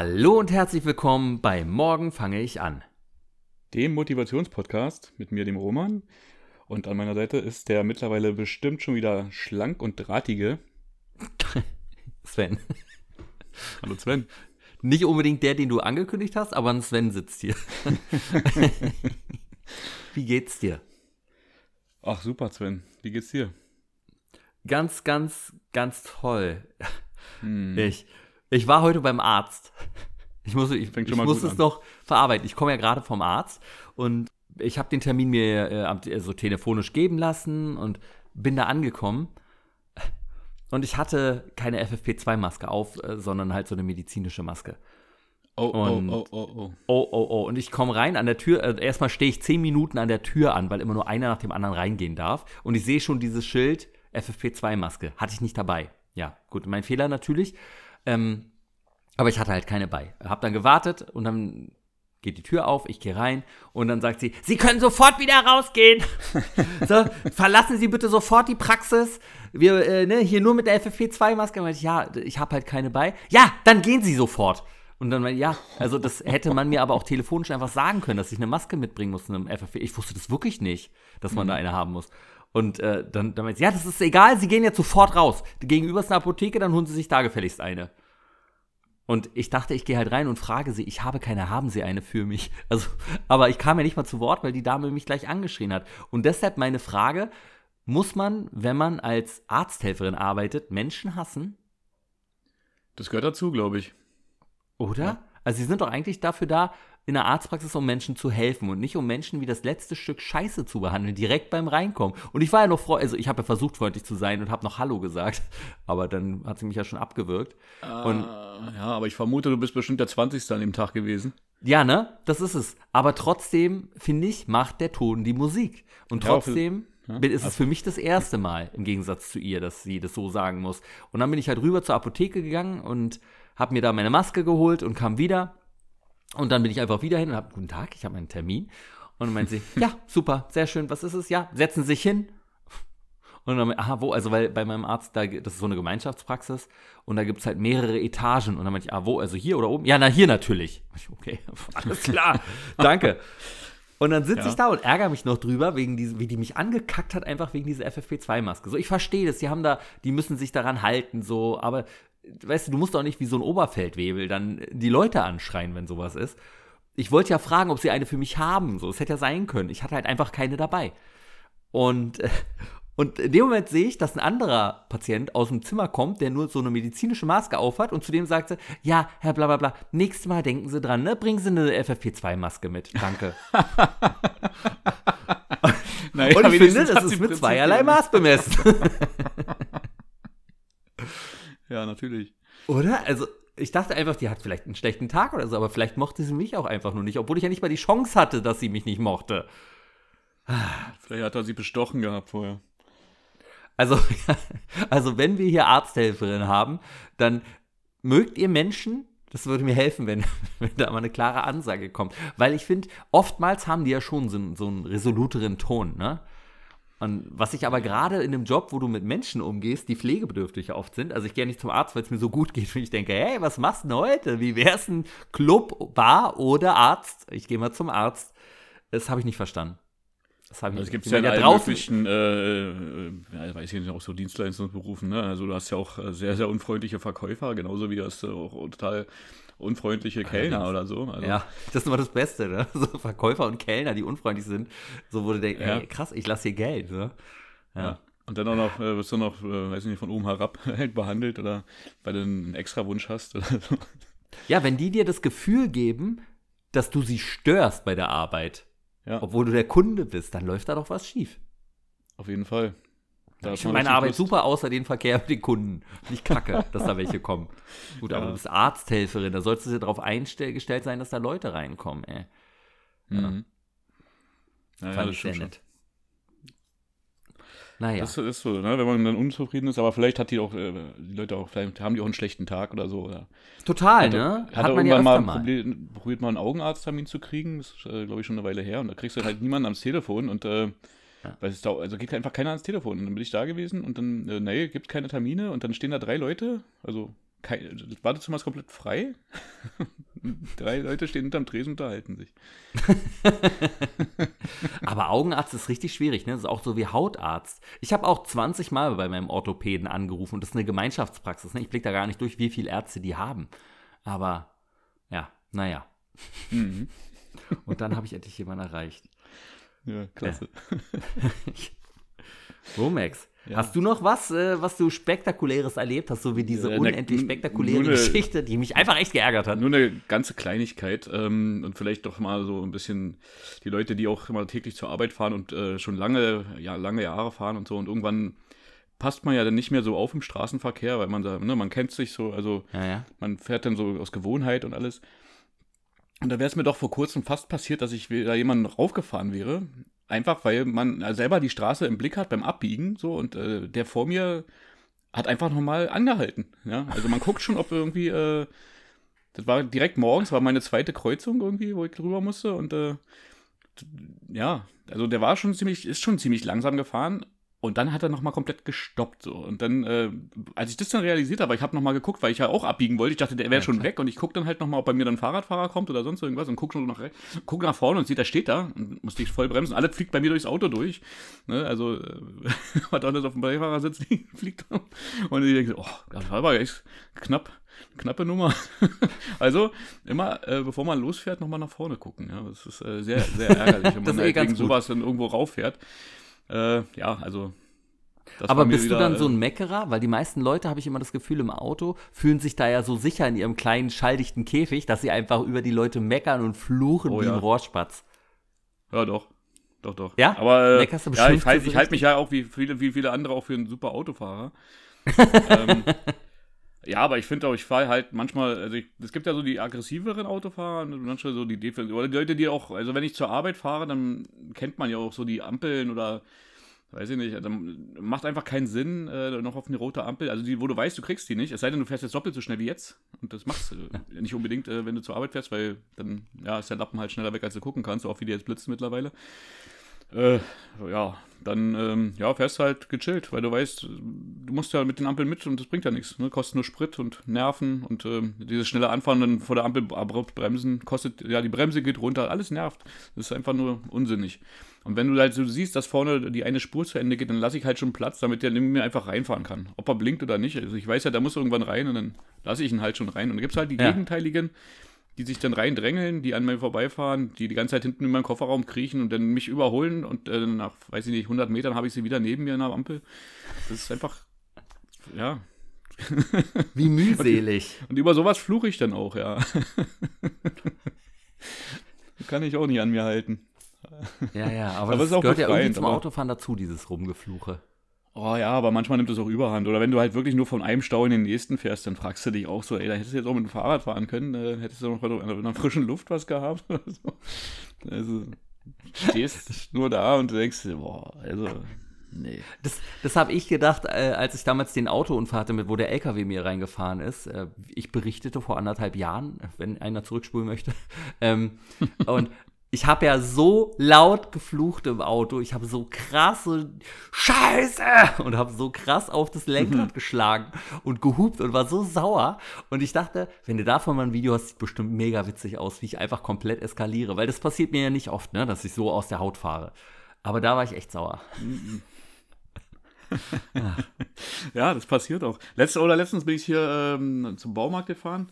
Hallo und herzlich willkommen bei Morgen fange ich an. Dem Motivationspodcast mit mir, dem Roman. Und an meiner Seite ist der mittlerweile bestimmt schon wieder schlank und drahtige Sven. Hallo Sven. Nicht unbedingt der, den du angekündigt hast, aber ein Sven sitzt hier. Wie geht's dir? Ach super, Sven. Wie geht's dir? Ganz, ganz, ganz toll. Hm. Ich, ich war heute beim Arzt. Ich muss, ich, ich muss es an. noch verarbeiten. Ich komme ja gerade vom Arzt und ich habe den Termin mir äh, so telefonisch geben lassen und bin da angekommen. Und ich hatte keine FFP2-Maske auf, äh, sondern halt so eine medizinische Maske. Oh, und, oh, oh, oh, oh. Oh, oh, oh. Und ich komme rein an der Tür. Äh, erstmal stehe ich zehn Minuten an der Tür an, weil immer nur einer nach dem anderen reingehen darf. Und ich sehe schon dieses Schild FFP2-Maske. Hatte ich nicht dabei. Ja, gut, mein Fehler natürlich. Ähm, aber ich hatte halt keine bei. Hab dann gewartet und dann geht die Tür auf, ich gehe rein und dann sagt sie, Sie können sofort wieder rausgehen. so, verlassen Sie bitte sofort die Praxis. Wir, äh, ne, hier nur mit der FFP2-Maske. Ich, ja, ich habe halt keine bei. Ja, dann gehen Sie sofort. Und dann, ja, also das hätte man mir aber auch telefonisch einfach sagen können, dass ich eine Maske mitbringen muss, eine FFP. Ich wusste das wirklich nicht, dass man mhm. da eine haben muss. Und äh, dann, dann meinte sie, ja, das ist egal, Sie gehen jetzt sofort raus. Gegenüber ist eine Apotheke, dann holen Sie sich da gefälligst eine. Und ich dachte, ich gehe halt rein und frage sie, ich habe keine, haben Sie eine für mich? Also, aber ich kam ja nicht mal zu Wort, weil die Dame mich gleich angeschrien hat. Und deshalb meine Frage, muss man, wenn man als Arzthelferin arbeitet, Menschen hassen? Das gehört dazu, glaube ich. Oder? Ja. Also sie sind doch eigentlich dafür da, in der Arztpraxis, um Menschen zu helfen und nicht um Menschen wie das letzte Stück Scheiße zu behandeln, direkt beim Reinkommen. Und ich war ja noch froh, also ich habe ja versucht, freundlich zu sein und habe noch Hallo gesagt, aber dann hat sie mich ja schon abgewürgt. Und, ja, aber ich vermute, du bist bestimmt der 20. an dem Tag gewesen. Ja, ne? Das ist es. Aber trotzdem, finde ich, macht der Ton die Musik. Und trotzdem ist es für mich das erste Mal, im Gegensatz zu ihr, dass sie das so sagen muss. Und dann bin ich halt rüber zur Apotheke gegangen und habe mir da meine Maske geholt und kam wieder und dann bin ich einfach wieder hin und habe, guten Tag, ich habe einen Termin. Und dann meint sie, ja, super, sehr schön, was ist es? Ja, setzen Sie sich hin. Und dann, aha, wo? Also, weil bei meinem Arzt, da, das ist so eine Gemeinschaftspraxis und da gibt es halt mehrere Etagen. Und dann meinte ich, ah, wo? Also hier oder oben? Ja, na, hier natürlich. Okay, alles klar, danke. Und dann sitze ja. ich da und ärgere mich noch drüber, wegen diesem, wie die mich angekackt hat, einfach wegen dieser FFP2-Maske. So, ich verstehe das, die haben da, die müssen sich daran halten, so, aber weißt du, du musst doch nicht wie so ein Oberfeldwebel dann die Leute anschreien, wenn sowas ist. Ich wollte ja fragen, ob sie eine für mich haben. So, es hätte ja sein können. Ich hatte halt einfach keine dabei. Und, und in dem Moment sehe ich, dass ein anderer Patient aus dem Zimmer kommt, der nur so eine medizinische Maske aufhat und zu dem sagte, ja, Herr bla bla bla, nächstes Mal denken Sie dran, ne? Bringen Sie eine FFP2-Maske mit. Danke. naja, und ich finde, das ist mit zweierlei Maß bemessen. Ja, natürlich. Oder? Also, ich dachte einfach, die hat vielleicht einen schlechten Tag oder so, aber vielleicht mochte sie mich auch einfach nur nicht, obwohl ich ja nicht mal die Chance hatte, dass sie mich nicht mochte. Vielleicht hat er sie bestochen gehabt vorher. Also, also wenn wir hier Arzthelferinnen haben, dann mögt ihr Menschen, das würde mir helfen, wenn, wenn da mal eine klare Ansage kommt. Weil ich finde, oftmals haben die ja schon so, so einen resoluteren Ton, ne? Und was ich aber gerade in dem Job, wo du mit Menschen umgehst, die pflegebedürftig oft sind, also ich gehe nicht zum Arzt, weil es mir so gut geht und ich denke, hey, was machst du denn heute? Wie wär's ein Club, Bar oder Arzt? Ich gehe mal zum Arzt. Das habe ich nicht verstanden. Das habe ich also nicht. Es gibt ja in allen möglichen, äh, äh, weiß ich nicht, auch so Dienstleistungsberufen, ne? Also du hast ja auch äh, sehr, sehr unfreundliche Verkäufer, genauso wie das auch total unfreundliche Kellner oder so. Also. Ja, das ist immer das Beste, ne? So Verkäufer und Kellner, die unfreundlich sind, so du denkst, ja. ey, krass, ich lasse hier Geld, ne? Ja. ja. Und dann auch noch, äh, wirst du noch, äh, weiß ich nicht, von oben herab behandelt oder weil du einen extra Wunsch hast oder so. Ja, wenn die dir das Gefühl geben, dass du sie störst bei der Arbeit, ja. obwohl du der Kunde bist, dann läuft da doch was schief. Auf jeden Fall. Da ich finde meine Arbeit Lust. super, außer den Verkehr mit den Kunden. Nicht kacke, dass da welche kommen. Gut, ja. aber du bist Arzthelferin, da solltest du dir darauf eingestellt sein, dass da Leute reinkommen, ey. Ja. Mhm. Naja, Fand ich sehr nett. Naja. Das ist so, ne? wenn man dann unzufrieden ist, aber vielleicht hat die auch, äh, die Leute auch, vielleicht haben die auch einen schlechten Tag oder so. Oder Total, hat, ne? Hat, hat man ja mal, mal. Probiert, probiert mal einen Augenarzttermin zu kriegen, das ist, äh, glaube ich, schon eine Weile her. Und da kriegst du halt niemanden ans Telefon und äh, ja. Weil es da, also geht einfach keiner ans Telefon. Und dann bin ich da gewesen und dann, äh, nee, gibt keine Termine und dann stehen da drei Leute, also kein, das Badezimmer ist komplett frei. Drei Leute stehen hinterm Tresen und unterhalten sich. Aber Augenarzt ist richtig schwierig, ne? Das ist auch so wie Hautarzt. Ich habe auch 20 Mal bei meinem Orthopäden angerufen und das ist eine Gemeinschaftspraxis. Ne? Ich blicke da gar nicht durch, wie viele Ärzte die haben. Aber ja, naja. Mhm. Und dann habe ich endlich jemanden erreicht. Ja, klasse. Ja. Max? Ja. Hast du noch was, äh, was du Spektakuläres erlebt hast, so wie diese ja, unendlich spektakuläre eine, Geschichte, die mich einfach echt geärgert hat? Nur eine ganze Kleinigkeit ähm, und vielleicht doch mal so ein bisschen die Leute, die auch immer täglich zur Arbeit fahren und äh, schon lange, ja, lange Jahre fahren und so und irgendwann passt man ja dann nicht mehr so auf im Straßenverkehr, weil man da, ne, man kennt sich so, also ja, man fährt dann so aus Gewohnheit und alles. Und da wäre es mir doch vor kurzem fast passiert, dass ich da jemanden raufgefahren wäre. Einfach weil man selber die Straße im Blick hat beim Abbiegen, so, und äh, der vor mir hat einfach nochmal angehalten. Ja? Also man guckt schon, ob irgendwie, äh, das war direkt morgens, war meine zweite Kreuzung irgendwie, wo ich drüber musste. Und äh, ja, also der war schon ziemlich, ist schon ziemlich langsam gefahren, und dann hat er nochmal komplett gestoppt. So. Und dann, äh, als ich das dann realisiert habe, ich habe nochmal geguckt, weil ich ja auch abbiegen wollte, ich dachte, der wäre ja, schon klar. weg. Und ich gucke dann halt nochmal, ob bei mir dann ein Fahrradfahrer kommt oder sonst irgendwas und gucke schon nach, guck nach vorne und sieht, der steht da und musste ich voll bremsen. Alles fliegt bei mir durchs Auto durch. Ne? Also, äh, was alles auf dem Beifahrersitz fliegt. Und ich denke, oh, das war aber echt knapp. Knappe Nummer. also immer, äh, bevor man losfährt, nochmal nach vorne gucken. Ja? Das ist äh, sehr, sehr ärgerlich, wenn man halt eh wegen sowas dann irgendwo rauffährt. Äh, ja, also. Aber bist wieder, du dann so ein äh, Meckerer? Weil die meisten Leute, habe ich immer das Gefühl, im Auto fühlen sich da ja so sicher in ihrem kleinen, schalldichten Käfig, dass sie einfach über die Leute meckern und fluchen oh, wie ja. ein Rohrspatz. Ja, doch. Doch, doch. Ja? Aber äh, ja, ich halte halt mich ja auch wie viele, wie viele andere auch für einen super Autofahrer. ähm, ja, aber ich finde auch, ich fahre halt manchmal, also ich, es gibt ja so die aggressiveren Autofahrer und manchmal so die Defensive, oder die Leute, die auch, also wenn ich zur Arbeit fahre, dann kennt man ja auch so die Ampeln oder weiß ich nicht, dann macht einfach keinen Sinn, äh, noch auf eine rote Ampel, also die, wo du weißt, du kriegst die nicht, es sei denn, du fährst jetzt doppelt so schnell wie jetzt und das machst du äh, nicht unbedingt, äh, wenn du zur Arbeit fährst, weil dann, ja, ist der Lappen halt schneller weg, als du gucken kannst, so auch wie die jetzt blitzen mittlerweile. Äh, ja, dann ähm, ja, fährst halt gechillt, weil du weißt, du musst ja mit den Ampeln mit und das bringt ja nichts. Ne? Kostet nur Sprit und Nerven und ähm, dieses schnelle Anfahren dann vor der Ampel abrupt bremsen, kostet, ja, die Bremse geht runter, alles nervt. Das ist einfach nur unsinnig. Und wenn du halt so siehst, dass vorne die eine Spur zu Ende geht, dann lasse ich halt schon Platz, damit der neben mir einfach reinfahren kann. Ob er blinkt oder nicht. Also ich weiß ja, da muss irgendwann rein und dann lasse ich ihn halt schon rein. Und dann gibt es halt die ja. Gegenteiligen, die sich dann reindrängeln, die an mir vorbeifahren, die die ganze Zeit hinten in meinem Kofferraum kriechen und dann mich überholen und äh, nach, weiß ich nicht, 100 Metern habe ich sie wieder neben mir in der Ampel. Das ist einfach, ja. Wie mühselig. Und, und über sowas fluche ich dann auch, ja. Kann ich auch nicht an mir halten. Ja, ja, aber, aber das gehört ja irgendwie zum Autofahren dazu, dieses Rumgefluche. Oh ja, aber manchmal nimmt es auch Überhand. Oder wenn du halt wirklich nur von einem Stau in den nächsten fährst, dann fragst du dich auch so, ey, da hättest du jetzt auch mit dem Fahrrad fahren können, äh, hättest du noch in der frischen Luft was gehabt oder so. Also, stehst nur da und denkst, boah, also, nee. Das, das habe ich gedacht, äh, als ich damals den Autounfall hatte, mit, wo der LKW mir reingefahren ist. Äh, ich berichtete vor anderthalb Jahren, wenn einer zurückspulen möchte. ähm, und ich habe ja so laut geflucht im Auto. Ich habe so krasse Scheiße und habe so krass auf das Lenkrad mhm. geschlagen und gehupt und war so sauer. Und ich dachte, wenn du davon mal ein Video hast, sieht bestimmt mega witzig aus, wie ich einfach komplett eskaliere. Weil das passiert mir ja nicht oft, ne, dass ich so aus der Haut fahre. Aber da war ich echt sauer. ja, das passiert auch. Letzte, oder letztens bin ich hier ähm, zum Baumarkt gefahren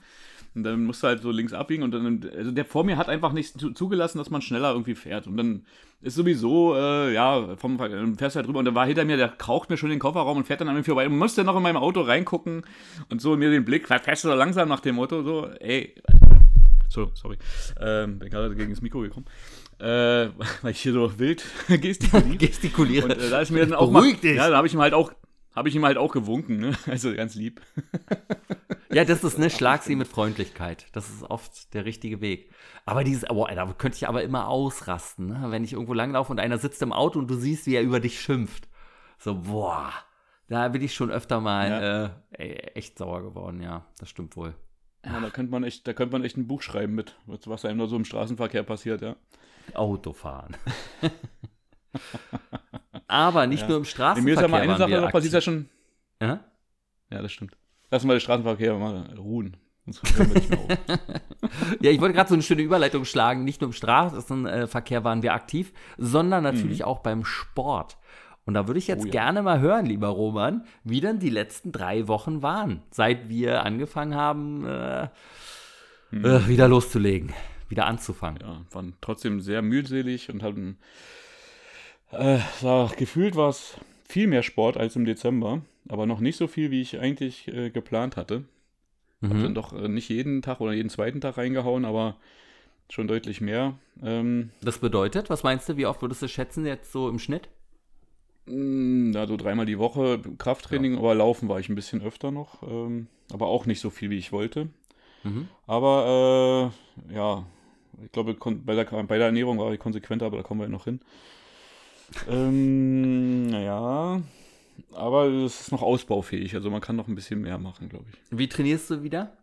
und dann musst du halt so links abbiegen und dann, also der vor mir hat einfach nicht zugelassen, dass man schneller irgendwie fährt. Und dann ist sowieso, äh, ja, vom dann fährst du halt drüber und dann war hinter mir, der kraucht mir schon den Kofferraum und fährt dann an mir vorbei und musste noch in meinem Auto reingucken und so mir den Blick, fährst du so langsam nach dem Motto, so, ey, so, sorry, ähm, bin gerade gegen das Mikro gekommen. Äh, weil ich hier so wild gestikuliere. gestikuliere. Und äh, da ist mir dann auch mal, ja, da habe ich ihm halt auch habe ich ihm halt auch gewunken, ne? Also ganz lieb. ja, das ist ne Schlag sie mit Freundlichkeit. Das ist oft der richtige Weg. Aber dieses, boah, da könnte ich aber immer ausrasten, ne? wenn ich irgendwo langlaufe und einer sitzt im Auto und du siehst, wie er über dich schimpft. So, boah, da bin ich schon öfter mal ja. äh, echt sauer geworden, ja, das stimmt wohl. Ja, da könnte man echt, da könnte man echt ein Buch schreiben mit, was einem da so im Straßenverkehr passiert, ja. Autofahren. Aber nicht ja. nur im Straßenverkehr. Mir ist ja mal eine Sache noch passiert, ja schon. Ja? Ja, das stimmt. lass mal den Straßenverkehr mal ruhen. ja, ich wollte gerade so eine schöne Überleitung schlagen. Nicht nur im Straßenverkehr waren wir aktiv, sondern natürlich mhm. auch beim Sport. Und da würde ich jetzt oh, ja. gerne mal hören, lieber Roman, wie denn die letzten drei Wochen waren, seit wir angefangen haben, äh, mhm. äh, wieder loszulegen, wieder anzufangen. Ja, waren trotzdem sehr mühselig und hatten, äh, war, gefühlt war es viel mehr Sport als im Dezember, aber noch nicht so viel, wie ich eigentlich äh, geplant hatte. Mhm. Hab dann doch äh, nicht jeden Tag oder jeden zweiten Tag reingehauen, aber schon deutlich mehr. Ähm, das bedeutet, was meinst du, wie oft würdest du schätzen jetzt so im Schnitt? Mm, ja, so dreimal die Woche Krafttraining, ja. aber laufen war ich ein bisschen öfter noch. Ähm, aber auch nicht so viel, wie ich wollte. Mhm. Aber äh, ja, ich glaube, bei der, bei der Ernährung war ich konsequenter, aber da kommen wir ja noch hin. Ähm, naja, aber es ist noch ausbaufähig. Also man kann noch ein bisschen mehr machen, glaube ich. Wie trainierst du wieder?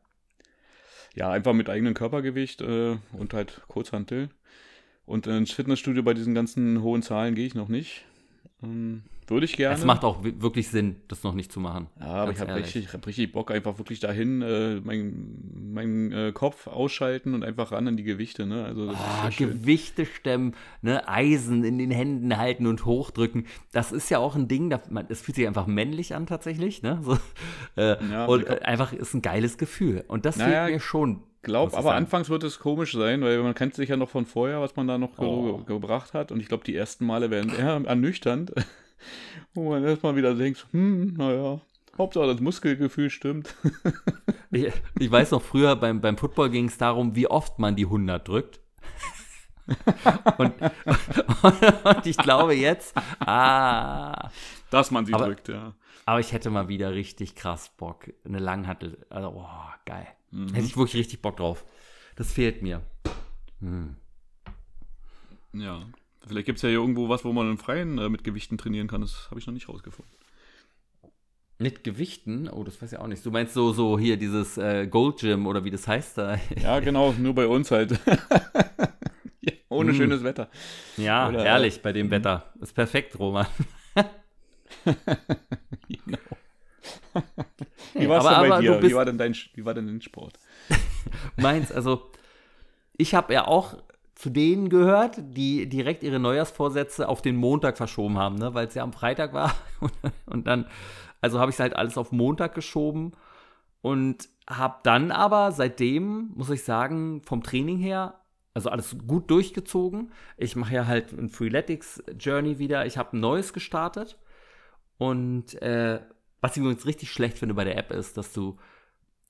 Ja, einfach mit eigenem Körpergewicht äh, und halt Kurzhantel. Und ins Fitnessstudio bei diesen ganzen hohen Zahlen gehe ich noch nicht. Ähm, würde ich gerne. Es macht auch wirklich Sinn, das noch nicht zu machen. Ja, aber ich habe richtig, hab richtig Bock, einfach wirklich dahin äh, meinen mein, äh, Kopf ausschalten und einfach ran an die Gewichte. Ne? Also, oh, Gewichte stemmen, ne? Eisen in den Händen halten und hochdrücken. Das ist ja auch ein Ding, es fühlt sich einfach männlich an tatsächlich. Ne? So, äh, ja, und einfach ist ein geiles Gefühl. Und das naja, fehlt mir schon glaube, aber anfangs wird es komisch sein, weil man kennt sich ja noch von vorher, was man da noch oh. ge gebracht hat. Und ich glaube, die ersten Male werden eher ernüchternd, wo man erstmal wieder denkt, hm, naja, Hauptsache das Muskelgefühl stimmt. ich, ich, weiß noch, früher beim, beim Football ging es darum, wie oft man die 100 drückt. und, und, ich glaube jetzt, ah. Dass man sie aber, drückt, ja. Aber ich hätte mal wieder richtig krass Bock. Eine Langhantel. Also, oh, geil. Mhm. Hätte ich wirklich richtig Bock drauf. Das fehlt mir. Hm. Ja. Vielleicht gibt es ja hier irgendwo was, wo man im Freien äh, mit Gewichten trainieren kann. Das habe ich noch nicht rausgefunden. Mit Gewichten? Oh, das weiß ich auch nicht. Du meinst so, so hier dieses äh, Gold Gym oder wie das heißt da? Ja, genau, nur bei uns halt. ja, ohne mm. schönes Wetter. Ja, oder, herrlich bei dem mm. Wetter. Ist perfekt, Roman. genau. Wie war es denn bei dir? Wie war denn dein, wie war denn dein Sport? Meins, also ich habe ja auch zu denen gehört, die direkt ihre Neujahrsvorsätze auf den Montag verschoben haben, ne? weil es ja am Freitag war. und dann, also habe ich es halt alles auf Montag geschoben und habe dann aber seitdem, muss ich sagen, vom Training her, also alles gut durchgezogen. Ich mache ja halt ein Freeletics Journey wieder. Ich habe ein neues gestartet und äh, was ich übrigens richtig schlecht finde bei der App ist, dass du,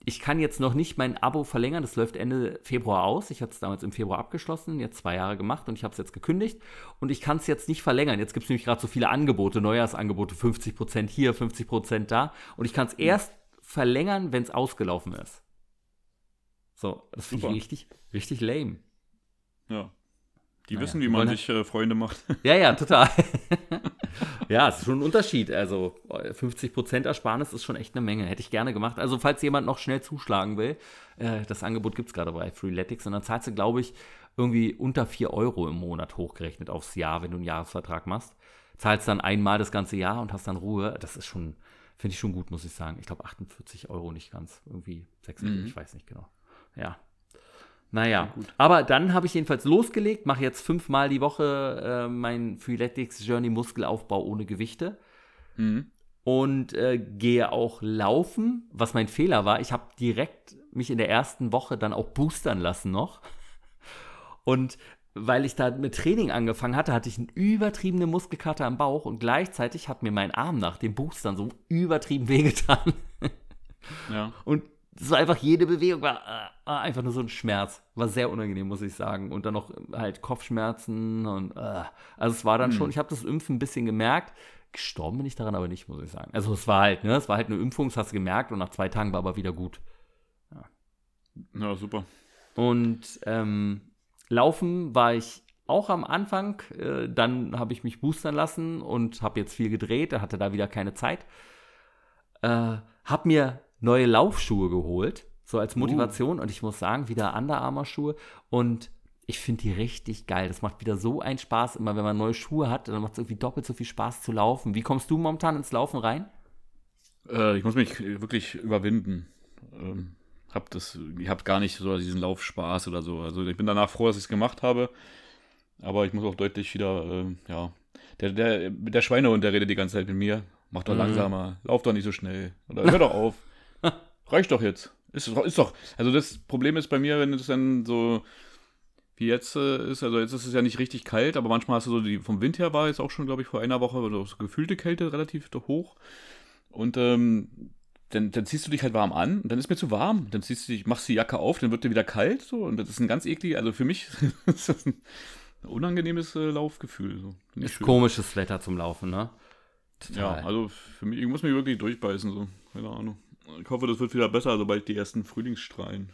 ich kann jetzt noch nicht mein Abo verlängern, das läuft Ende Februar aus. Ich hatte es damals im Februar abgeschlossen, jetzt zwei Jahre gemacht und ich habe es jetzt gekündigt und ich kann es jetzt nicht verlängern. Jetzt gibt es nämlich gerade so viele Angebote, Neujahrsangebote, 50% hier, 50% da und ich kann es erst verlängern, wenn es ausgelaufen ist. So, das finde ich richtig, richtig lame. Ja. Die naja, wissen, wie man sich äh, Freunde macht. Ja, ja, total. ja, es ist schon ein Unterschied. Also 50% Ersparnis ist schon echt eine Menge. Hätte ich gerne gemacht. Also falls jemand noch schnell zuschlagen will, äh, das Angebot gibt es gerade bei Freeletics und dann zahlst du, glaube ich, irgendwie unter 4 Euro im Monat hochgerechnet aufs Jahr, wenn du einen Jahresvertrag machst. Zahlst dann einmal das ganze Jahr und hast dann Ruhe. Das ist schon, finde ich schon gut, muss ich sagen. Ich glaube 48 Euro nicht ganz. Irgendwie 6 Euro, mhm. ich weiß nicht genau. Ja, naja, ja, aber dann habe ich jedenfalls losgelegt, mache jetzt fünfmal die Woche äh, mein Freeletics Journey Muskelaufbau ohne Gewichte. Mhm. Und äh, gehe auch laufen, was mein Fehler war. Ich habe direkt mich in der ersten Woche dann auch boostern lassen noch. Und weil ich da mit Training angefangen hatte, hatte ich eine übertriebene Muskelkater am Bauch und gleichzeitig hat mir mein Arm nach dem Boostern so übertrieben wehgetan. Ja. Und so einfach jede Bewegung war äh, äh, einfach nur so ein Schmerz. War sehr unangenehm, muss ich sagen. Und dann noch halt Kopfschmerzen und äh. also es war dann hm. schon, ich habe das Impfen ein bisschen gemerkt. Gestorben bin ich daran aber nicht, muss ich sagen. Also es war halt, ne, es war halt eine Impfung, das hast du gemerkt und nach zwei Tagen war aber wieder gut. Ja, ja super. Und ähm, Laufen war ich auch am Anfang. Äh, dann habe ich mich boostern lassen und habe jetzt viel gedreht, hatte da wieder keine Zeit. Äh, hab mir neue Laufschuhe geholt, so als Motivation. Uh. Und ich muss sagen, wieder Under Armour Schuhe. Und ich finde die richtig geil. Das macht wieder so einen Spaß, immer wenn man neue Schuhe hat, dann macht es irgendwie doppelt so viel Spaß zu laufen. Wie kommst du momentan ins Laufen rein? Äh, ich muss mich wirklich überwinden. Ähm, hab das, ich habe gar nicht so diesen Laufspaß oder so. Also ich bin danach froh, dass ich es gemacht habe. Aber ich muss auch deutlich wieder, äh, ja, der, der, der Schweinehund, der redet die ganze Zeit mit mir. Mach doch mhm. langsamer, lauf doch nicht so schnell. Oder hör doch auf. Reicht doch jetzt. Ist, ist doch. Also das Problem ist bei mir, wenn es dann so wie jetzt äh, ist, also jetzt ist es ja nicht richtig kalt, aber manchmal hast du so die, vom Wind her war jetzt auch schon, glaube ich, vor einer Woche oder so gefühlte Kälte relativ hoch. Und ähm, dann, dann ziehst du dich halt warm an und dann ist mir zu warm. Dann ziehst du dich, machst die Jacke auf, dann wird dir wieder kalt so und das ist ein ganz eklig, also für mich ist das ein unangenehmes äh, Laufgefühl. So. Ist schön. komisches Wetter zum Laufen, ne? Total. Ja, also für mich, ich muss mich wirklich durchbeißen, so. Keine Ahnung. Ich hoffe, das wird wieder besser, sobald die ersten Frühlingsstrahlen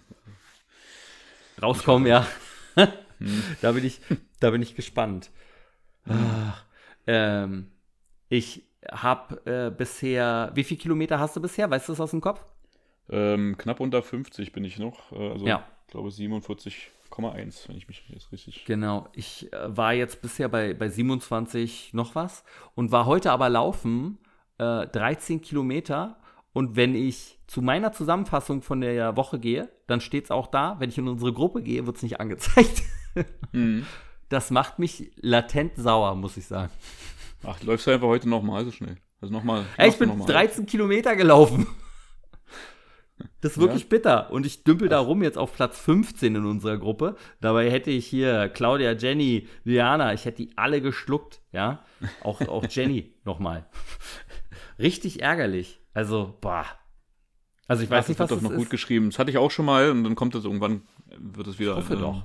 rauskommen, ja. hm. da, bin ich, da bin ich gespannt. Ähm, ich habe äh, bisher, wie viele Kilometer hast du bisher? Weißt du das aus dem Kopf? Ähm, knapp unter 50 bin ich noch. Äh, also, ja. ich glaube 47,1, wenn ich mich jetzt richtig. Genau. Ich äh, war jetzt bisher bei, bei 27 noch was und war heute aber laufen äh, 13 Kilometer. Und wenn ich zu meiner Zusammenfassung von der Woche gehe, dann steht es auch da. Wenn ich in unsere Gruppe gehe, wird es nicht angezeigt. mhm. Das macht mich latent sauer, muss ich sagen. Ach, läufst du einfach heute nochmal so schnell? Also nochmal. ich bin 13 Kilometer gelaufen. Das ist wirklich ja. bitter. Und ich dümpel da rum jetzt auf Platz 15 in unserer Gruppe. Dabei hätte ich hier Claudia, Jenny, Liana, ich hätte die alle geschluckt, ja. Auch, auch Jenny nochmal. Richtig ärgerlich. Also, boah. Also ich weiß ja, nicht, was das wird doch noch ist. gut geschrieben. Das hatte ich auch schon mal und dann kommt es irgendwann, wird es wieder. Ich hoffe ähm, doch.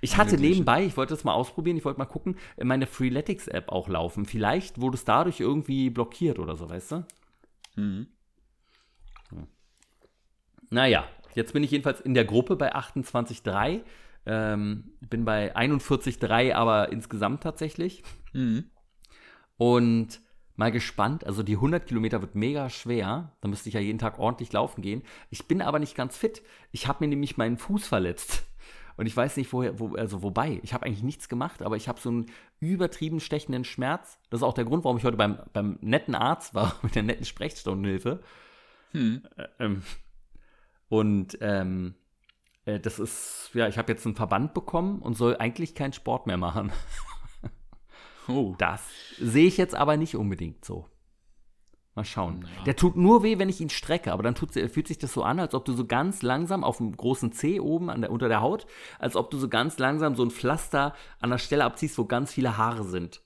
Ich hatte nebenbei, ich wollte das mal ausprobieren, ich wollte mal gucken, meine Freeletics-App auch laufen. Vielleicht wurde es dadurch irgendwie blockiert oder so, weißt du? Mhm. Hm. Naja, jetzt bin ich jedenfalls in der Gruppe bei 28,3. Ähm, bin bei 41,3, aber insgesamt tatsächlich. Mhm. Und mal gespannt. Also die 100 Kilometer wird mega schwer. Da müsste ich ja jeden Tag ordentlich laufen gehen. Ich bin aber nicht ganz fit. Ich habe mir nämlich meinen Fuß verletzt. Und ich weiß nicht, woher, wo, also wobei, ich habe eigentlich nichts gemacht, aber ich habe so einen übertrieben stechenden Schmerz. Das ist auch der Grund, warum ich heute beim, beim netten Arzt war, mit der netten Sprechstundenhilfe. Hm. Ähm, und ähm, äh, das ist, ja, ich habe jetzt einen Verband bekommen und soll eigentlich keinen Sport mehr machen. oh. Das sehe ich jetzt aber nicht unbedingt so. Mal schauen. Ja. Der tut nur weh, wenn ich ihn strecke, aber dann fühlt sich das so an, als ob du so ganz langsam auf dem großen C oben der, unter der Haut, als ob du so ganz langsam so ein Pflaster an der Stelle abziehst, wo ganz viele Haare sind.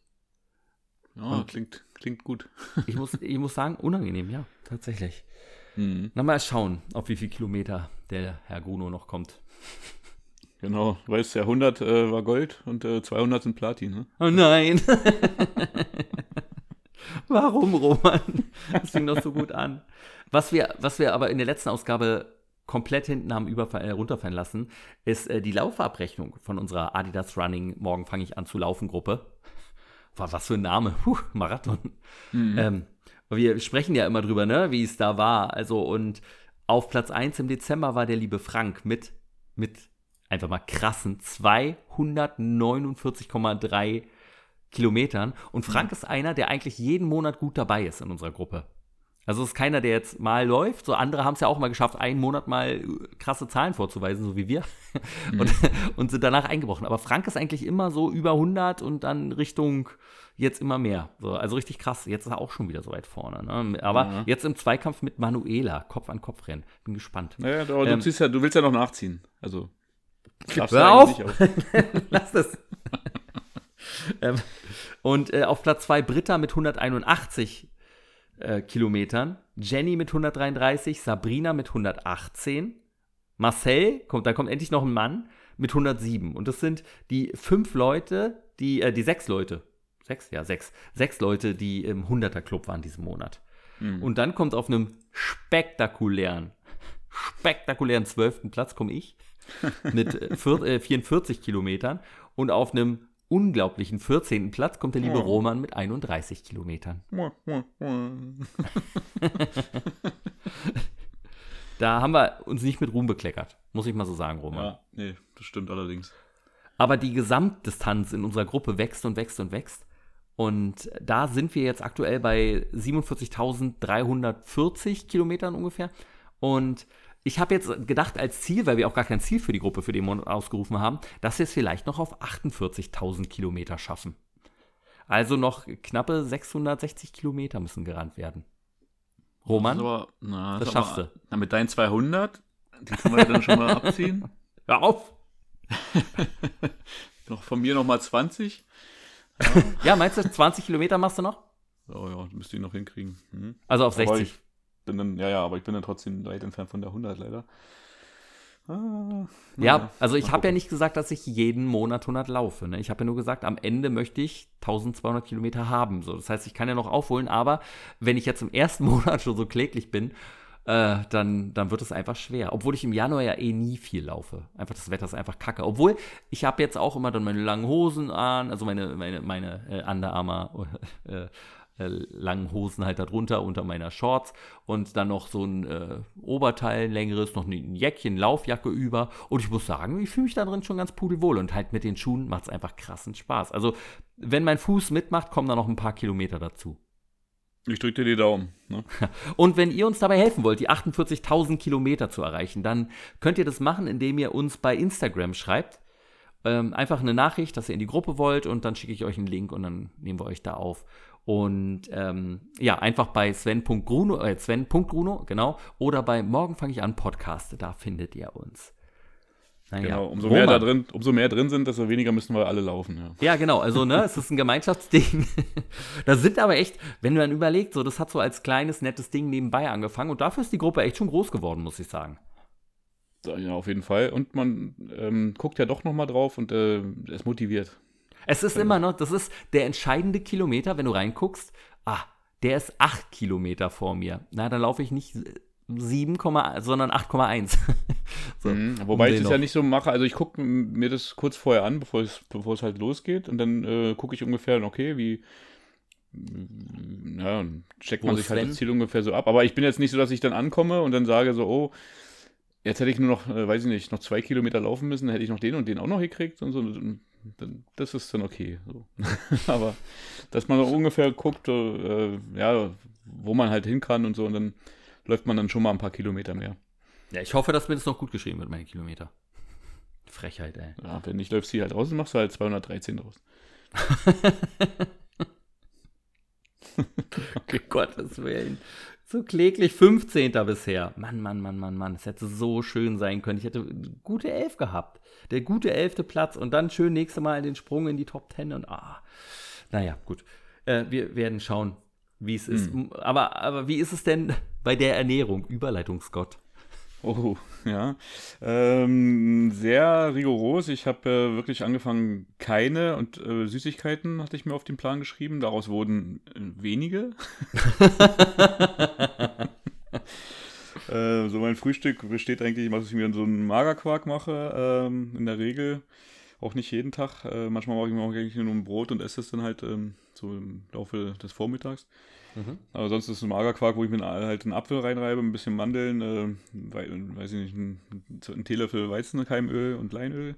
Ja, klingt, klingt gut. ich, muss, ich muss sagen, unangenehm, ja, tatsächlich. Mhm. Na, mal schauen, auf wie viele Kilometer der Herr Guno noch kommt. Genau, du weißt ja, 100 äh, war Gold und äh, 200 sind Platin. Ne? Oh nein. Warum, Roman? Das fing doch so gut an. Was wir, was wir aber in der letzten Ausgabe komplett hinten haben äh, runterfallen lassen, ist äh, die Laufabrechnung von unserer Adidas Running Morgen fange ich an zu laufen Gruppe. Was für ein Name. Puh, Marathon. Mhm. Ähm, wir sprechen ja immer drüber, ne, wie es da war. Also, und auf Platz 1 im Dezember war der liebe Frank mit, mit einfach mal krassen 249,3 Kilometern. Und Frank mhm. ist einer, der eigentlich jeden Monat gut dabei ist in unserer Gruppe. Also ist keiner, der jetzt mal läuft. So andere haben es ja auch mal geschafft, einen Monat mal krasse Zahlen vorzuweisen, so wie wir. Mhm. Und, und, sind danach eingebrochen. Aber Frank ist eigentlich immer so über 100 und dann Richtung jetzt immer mehr. So, also richtig krass. Jetzt ist er auch schon wieder so weit vorne. Ne? Aber ja. jetzt im Zweikampf mit Manuela, Kopf an Kopf rennen. Bin gespannt. Naja, aber ähm, du, ja, du willst ja noch nachziehen. Also. Hör auf! Lass das. ähm, und äh, auf Platz 2 Britta mit 181 äh, Kilometern, Jenny mit 133, Sabrina mit 118, Marcel, kommt, da kommt endlich noch ein Mann, mit 107. Und das sind die fünf Leute, die, äh, die sechs Leute, sechs, ja, sechs, sechs Leute, die im 100er Club waren diesen Monat. Mhm. Und dann kommt auf einem spektakulären, spektakulären zwölften Platz komme ich mit äh, 44 Kilometern und auf einem unglaublichen 14. Platz kommt der liebe Roman mit 31 Kilometern. da haben wir uns nicht mit Ruhm bekleckert, muss ich mal so sagen, Roman. Ja, nee, das stimmt allerdings. Aber die Gesamtdistanz in unserer Gruppe wächst und wächst und wächst. Und da sind wir jetzt aktuell bei 47.340 Kilometern ungefähr. Und ich habe jetzt gedacht als Ziel, weil wir auch gar kein Ziel für die Gruppe für den Monat ausgerufen haben, dass wir es vielleicht noch auf 48.000 Kilometer schaffen. Also noch knappe 660 Kilometer müssen gerannt werden. Roman, das, aber, na, das, das schaffst aber, du. Na, mit deinen 200, die können wir dann schon mal abziehen. Hör auf! noch von mir nochmal 20. Ja. ja, meinst du, 20 Kilometer machst du noch? Oh ja, müsste ich noch hinkriegen. Hm. Also auf 60. bin dann, ja, ja, aber ich bin dann trotzdem weit entfernt von der 100 leider. Ah, ja, also ich habe ja nicht gesagt, dass ich jeden Monat 100 laufe. Ne? Ich habe ja nur gesagt, am Ende möchte ich 1200 Kilometer haben. So. Das heißt, ich kann ja noch aufholen, aber wenn ich jetzt im ersten Monat schon so kläglich bin, äh, dann, dann wird es einfach schwer. Obwohl ich im Januar ja eh nie viel laufe. Einfach das Wetter ist einfach kacke. Obwohl ich habe jetzt auch immer dann meine langen Hosen an, also meine, meine, meine äh, Under Armour äh, langen Hosen halt darunter unter meiner Shorts und dann noch so ein äh, Oberteil, längeres, noch ein Jäckchen, Laufjacke über. Und ich muss sagen, ich fühle mich da drin schon ganz pudelwohl und halt mit den Schuhen macht es einfach krassen Spaß. Also, wenn mein Fuß mitmacht, kommen da noch ein paar Kilometer dazu. Ich drücke dir die Daumen. Ne? Und wenn ihr uns dabei helfen wollt, die 48.000 Kilometer zu erreichen, dann könnt ihr das machen, indem ihr uns bei Instagram schreibt. Ähm, einfach eine Nachricht, dass ihr in die Gruppe wollt und dann schicke ich euch einen Link und dann nehmen wir euch da auf. Und ähm, ja, einfach bei Sven.gruno, äh, Sven.gruno, genau, oder bei Morgen fange ich an Podcast, da findet ihr uns. Naja, genau, umso mehr, da drin, umso mehr drin sind, desto weniger müssen wir alle laufen. Ja, ja genau, also ne, es ist ein Gemeinschaftsding. da sind aber echt, wenn du dann überlegst, so, das hat so als kleines, nettes Ding nebenbei angefangen und dafür ist die Gruppe echt schon groß geworden, muss ich sagen. Ja, auf jeden Fall. Und man ähm, guckt ja doch nochmal drauf und äh, es motiviert. Es ist immer noch, das ist der entscheidende Kilometer, wenn du reinguckst. Ah, der ist 8 Kilometer vor mir. Na, dann laufe ich nicht 7, sondern 8,1. so, mhm, wobei ich das ja nicht so mache. Also ich gucke mir das kurz vorher an, bevor es, bevor es halt losgeht. Und dann äh, gucke ich ungefähr, okay, wie, ja, checkt man sich halt das Ziel ungefähr so ab. Aber ich bin jetzt nicht so, dass ich dann ankomme und dann sage so, oh, jetzt hätte ich nur noch, äh, weiß ich nicht, noch zwei Kilometer laufen müssen, dann hätte ich noch den und den auch noch gekriegt und so das ist dann okay. So. Aber dass man ungefähr guckt, äh, ja, wo man halt hin kann und so, und dann läuft man dann schon mal ein paar Kilometer mehr. Ja, ich hoffe, dass mir das noch gut geschrieben wird, meine Kilometer. Frechheit, ey. Ja, wenn nicht läufst du halt raus, machst du halt 213 draus. okay. Gottes Willen. So kläglich 15. bisher. Mann, Mann, Mann, Mann, Mann. Es hätte so schön sein können. Ich hätte gute Elf gehabt. Der gute elfte Platz und dann schön nächste Mal den Sprung in die Top 10 und ah. Naja, gut. Äh, wir werden schauen, wie es ist. Hm. Aber, aber wie ist es denn bei der Ernährung? Überleitungsgott. Oh, ja. Ähm, sehr rigoros. Ich habe äh, wirklich angefangen, keine und äh, Süßigkeiten hatte ich mir auf den Plan geschrieben. Daraus wurden äh, wenige. äh, so mein Frühstück besteht eigentlich, was ich mir so einen Magerquark mache, ähm, in der Regel. Auch nicht jeden Tag. Äh, manchmal mache ich mir auch eigentlich nur ein Brot und esse es dann halt ähm, so im Laufe des Vormittags. Mhm. Aber sonst ist es ein Magerquark, wo ich mir halt einen Apfel reinreibe, ein bisschen Mandeln, äh, weiß ich nicht, ein, ein Teelöffel Weizenkeimöl und Leinöl.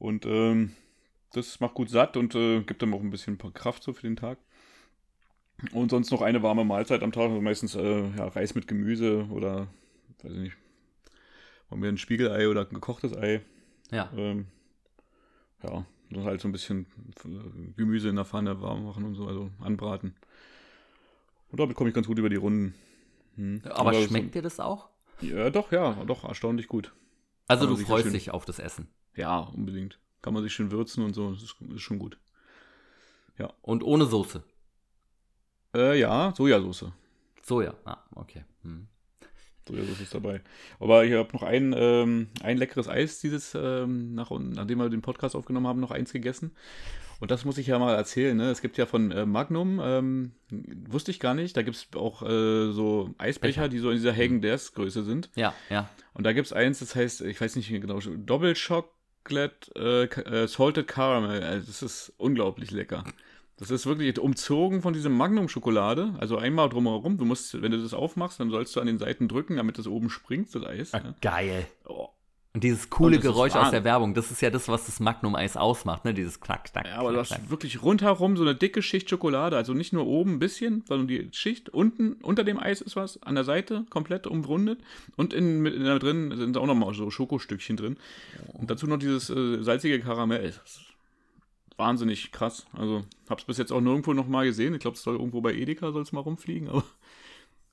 Und ähm, das macht gut satt und äh, gibt dann auch ein bisschen Kraft so für den Tag. Und sonst noch eine warme Mahlzeit am Tag, also meistens äh, ja, Reis mit Gemüse oder, weiß ich nicht, wollen wir ein Spiegelei oder ein gekochtes Ei. Ja. Ähm, ja, halt so ein bisschen äh, Gemüse in der Pfanne warm machen und so, also anbraten. Und damit komme ich ganz gut über die Runden. Hm. Aber, Aber schmeckt so, dir das auch? Ja, doch, ja, doch, erstaunlich gut. Also du freust schön, dich auf das Essen? Ja, unbedingt. Kann man sich schön würzen und so, das ist, ist schon gut. Ja. Und ohne Soße? Äh, ja, Sojasauce. Soja, ah, okay. Hm. Sojasauce ist dabei. Aber ich habe noch ein, ähm, ein leckeres Eis, dieses, ähm, nach, nachdem wir den Podcast aufgenommen haben, noch eins gegessen. Und das muss ich ja mal erzählen. Ne? Es gibt ja von äh, Magnum, ähm, wusste ich gar nicht, da gibt es auch äh, so Eisbecher, Becher. die so in dieser Hagen Dazs Größe sind. Ja, ja. Und da gibt es eins, das heißt, ich weiß nicht genau, Double Chocolate äh, äh, Salted Caramel. Also das ist unglaublich lecker. Das ist wirklich umzogen von diesem Magnum-Schokolade. Also einmal drumherum. Du musst, wenn du das aufmachst, dann sollst du an den Seiten drücken, damit das oben springt, das Eis. Ah, ja. Geil. Oh. Und dieses coole und Geräusch aus der Werbung, das ist ja das, was das Magnum-Eis ausmacht, ne? Dieses Knack, Knack. Ja, aber knack, du hast wirklich rundherum so eine dicke Schicht Schokolade. Also nicht nur oben ein bisschen, sondern die Schicht unten, unter dem Eis ist was, an der Seite komplett umrundet. Und in, in da drin sind auch nochmal so Schokostückchen drin. Und dazu noch dieses äh, salzige Karamell. Wahnsinnig krass. Also hab's bis jetzt auch nirgendwo nochmal gesehen. Ich glaube, es soll irgendwo bei Edeka soll es mal rumfliegen. Aber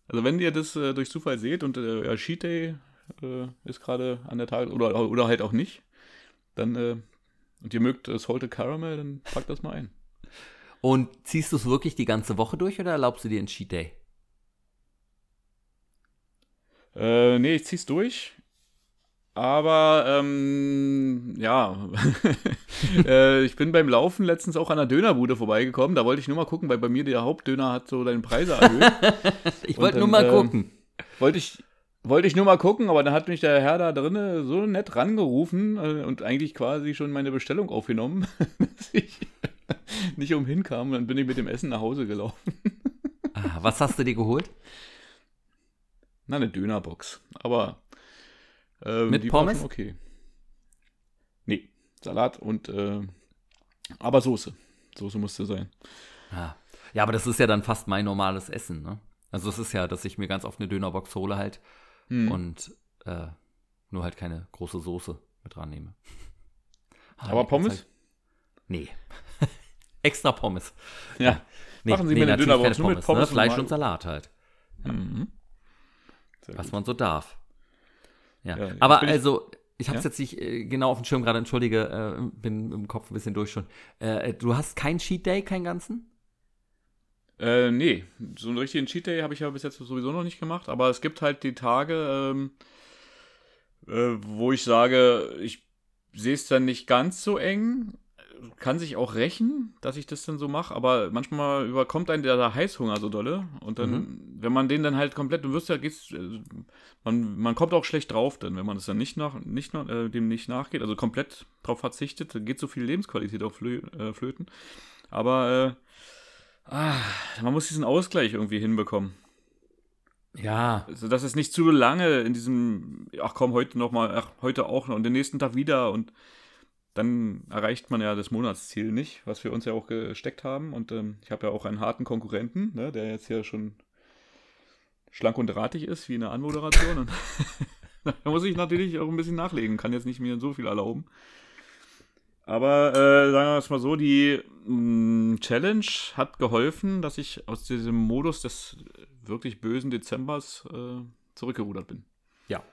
also wenn ihr das äh, durch Zufall seht und äh, ja, Cheat Day äh, ist gerade an der Tag oder, oder halt auch nicht, dann äh, und ihr mögt äh, Salted Caramel, dann packt das mal ein. Und ziehst du es wirklich die ganze Woche durch oder erlaubst du dir einen Cheat Day? Äh, nee, ich zieh's durch. Aber ähm, ja, äh, ich bin beim Laufen letztens auch an der Dönerbude vorbeigekommen. Da wollte ich nur mal gucken, weil bei mir der Hauptdöner hat so deine Preise erhöht. ich wollte nur mal äh, gucken. Wollte ich, wollte ich nur mal gucken, aber dann hat mich der Herr da drinnen so nett rangerufen äh, und eigentlich quasi schon meine Bestellung aufgenommen, dass ich nicht umhin kam. Dann bin ich mit dem Essen nach Hause gelaufen. ah, was hast du dir geholt? Na, eine Dönerbox. Aber ähm, Mit Pommes? okay. Nee, Salat und äh, aber Soße. Soße musste sein. Ah. Ja, aber das ist ja dann fast mein normales Essen, ne? Also es ist ja, dass ich mir ganz oft eine Dönerbox hole halt hm. und äh, nur halt keine große Soße mit dran nehme. aber Pommes? Halt, nee. Extra Pommes. Ja. Nee, Machen Sie nee, mir eine Dönerbox nur mit Pommes. Ne? Fleisch und Salat halt. Mhm. Was man so darf. Ja, ja aber also, ich habe es ja? jetzt nicht äh, genau auf dem Schirm gerade, entschuldige, äh, bin im Kopf ein bisschen durch schon. Äh, du hast keinen Cheat Day, keinen ganzen? Äh, nee, so einen richtigen Cheat Day habe ich ja bis jetzt sowieso noch nicht gemacht, aber es gibt halt die Tage, ähm, äh, wo ich sage, ich sehe es dann nicht ganz so eng, kann sich auch rächen, dass ich das dann so mache, aber manchmal überkommt einen der Heißhunger so dolle. Und dann, mhm. wenn man den dann halt komplett, du wirst ja, geht's, äh, man, man kommt auch schlecht drauf, dann, wenn man es dann nicht nach, nicht äh, dem nicht nachgeht, also komplett drauf verzichtet, dann geht so viel Lebensqualität auch flö äh, flöten. Aber äh, ah, man muss diesen Ausgleich irgendwie hinbekommen. Ja. Also, dass es nicht zu lange in diesem, ach komm, heute nochmal, ach, heute auch noch und den nächsten Tag wieder und dann erreicht man ja das Monatsziel nicht, was wir uns ja auch gesteckt haben. Und ähm, ich habe ja auch einen harten Konkurrenten, ne, der jetzt hier schon schlank und drahtig ist, wie eine Anmoderation. da muss ich natürlich auch ein bisschen nachlegen, kann jetzt nicht mir so viel erlauben. Aber äh, sagen wir es mal so, die mh, mm, Challenge hat geholfen, dass ich aus diesem Modus des wirklich bösen Dezembers äh, zurückgerudert bin. Ja.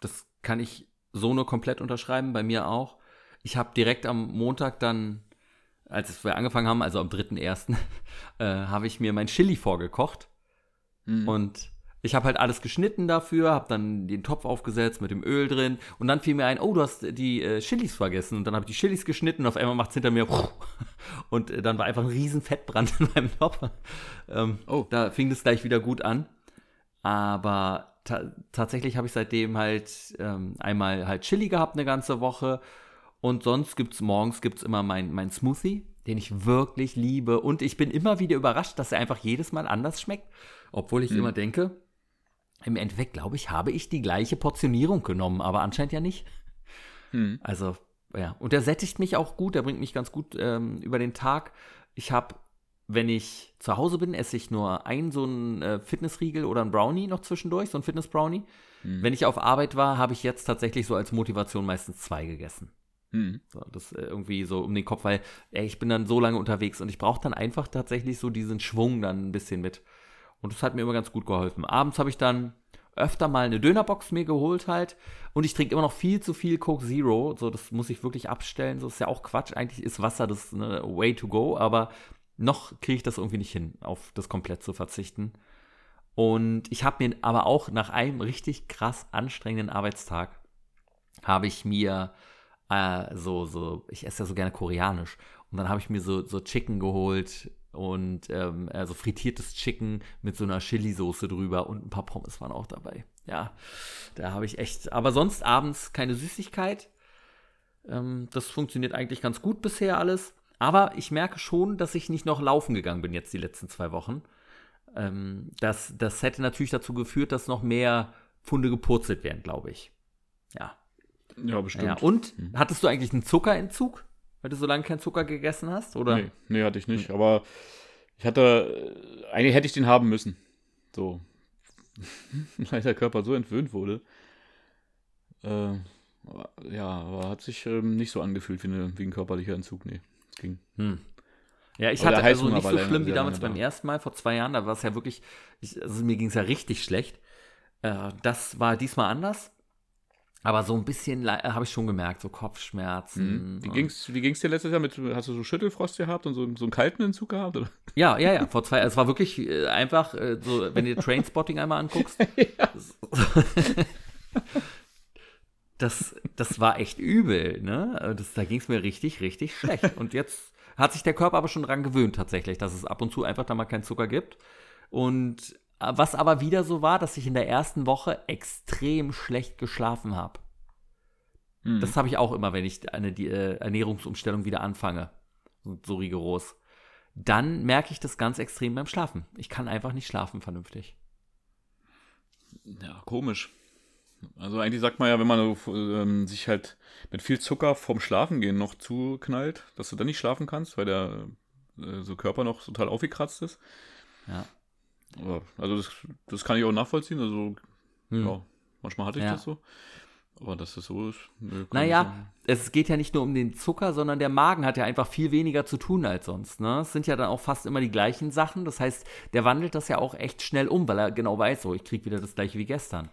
Das kann ich so nur komplett unterschreiben, bei mir auch. Ich habe direkt am Montag dann, als wir angefangen haben, also am 3.1., äh, habe ich mir mein Chili vorgekocht. Mhm. Und ich habe halt alles geschnitten dafür, habe dann den Topf aufgesetzt mit dem Öl drin und dann fiel mir ein, oh, du hast die äh, Chilis vergessen und dann habe ich die Chilis geschnitten und auf einmal macht es hinter mir und äh, dann war einfach ein riesen Fettbrand in meinem Topf. Ähm, oh. Da fing das gleich wieder gut an. Aber ta tatsächlich habe ich seitdem halt ähm, einmal halt Chili gehabt eine ganze Woche und sonst gibt es morgens gibt's immer mein, mein Smoothie, den ich wirklich liebe und ich bin immer wieder überrascht, dass er einfach jedes Mal anders schmeckt, obwohl ich hm. immer denke, im Endeffekt glaube ich, habe ich die gleiche Portionierung genommen, aber anscheinend ja nicht. Hm. Also ja, und der sättigt mich auch gut, der bringt mich ganz gut ähm, über den Tag. Ich habe wenn ich zu Hause bin, esse ich nur ein so ein äh, Fitnessriegel oder ein Brownie noch zwischendurch, so ein Fitness-Brownie. Mhm. Wenn ich auf Arbeit war, habe ich jetzt tatsächlich so als Motivation meistens zwei gegessen. Mhm. So, das äh, irgendwie so um den Kopf, weil ey, ich bin dann so lange unterwegs und ich brauche dann einfach tatsächlich so diesen Schwung dann ein bisschen mit. Und das hat mir immer ganz gut geholfen. Abends habe ich dann öfter mal eine Dönerbox mir geholt halt und ich trinke immer noch viel zu viel Coke Zero, so das muss ich wirklich abstellen, so ist ja auch Quatsch, eigentlich ist Wasser das ne, way to go, aber noch kriege ich das irgendwie nicht hin, auf das komplett zu verzichten. Und ich habe mir aber auch nach einem richtig krass anstrengenden Arbeitstag, habe ich mir äh, so, so, ich esse ja so gerne koreanisch. Und dann habe ich mir so, so Chicken geholt und ähm, also frittiertes Chicken mit so einer Chili-Soße drüber und ein paar Pommes waren auch dabei. Ja, da habe ich echt, aber sonst abends keine Süßigkeit. Ähm, das funktioniert eigentlich ganz gut bisher alles. Aber ich merke schon, dass ich nicht noch laufen gegangen bin jetzt die letzten zwei Wochen. Ähm, das, das hätte natürlich dazu geführt, dass noch mehr Funde gepurzelt werden, glaube ich. Ja. Ja, bestimmt. Ja, und hm. hattest du eigentlich einen Zuckerentzug, weil du so lange keinen Zucker gegessen hast? Oder? Nee, nee hatte ich nicht. Hm. Aber ich hatte, äh, eigentlich hätte ich den haben müssen. So. Weil der Körper so entwöhnt wurde. Äh, ja, aber hat sich ähm, nicht so angefühlt wie, eine, wie ein körperlicher Entzug. Nee, ging. Hm. Ja, ich hatte also nicht so schlimm wie damals beim ersten Mal vor zwei Jahren. Da war es ja wirklich, ich, also mir ging es ja richtig schlecht. Äh, das war diesmal anders. Aber so ein bisschen habe ich schon gemerkt, so Kopfschmerzen. Mhm. Wie ging es wie ging's dir letztes Jahr mit, hast du so Schüttelfrost gehabt und so, so einen kalten Entzug gehabt? Oder? Ja, ja, ja, vor zwei, es war wirklich äh, einfach, äh, so, wenn du Trainspotting einmal anguckst. das, das war echt übel, ne? Das, da ging es mir richtig, richtig schlecht. Und jetzt hat sich der Körper aber schon dran gewöhnt tatsächlich, dass es ab und zu einfach da mal keinen Zucker gibt. Und was aber wieder so war, dass ich in der ersten Woche extrem schlecht geschlafen habe. Mhm. Das habe ich auch immer, wenn ich eine die, äh, Ernährungsumstellung wieder anfange. So, so rigoros. Dann merke ich das ganz extrem beim Schlafen. Ich kann einfach nicht schlafen vernünftig. Ja, komisch. Also eigentlich sagt man ja, wenn man ähm, sich halt mit viel Zucker vorm Schlafengehen noch zuknallt, dass du dann nicht schlafen kannst, weil der äh, so Körper noch total aufgekratzt ist. Ja. Also das, das kann ich auch nachvollziehen. Also hm. ja, manchmal hatte ich ja. das so. Aber dass das so ist. Nö, naja, es geht ja nicht nur um den Zucker, sondern der Magen hat ja einfach viel weniger zu tun als sonst. Ne? Es sind ja dann auch fast immer die gleichen Sachen. Das heißt, der wandelt das ja auch echt schnell um, weil er genau weiß, so, ich kriege wieder das gleiche wie gestern.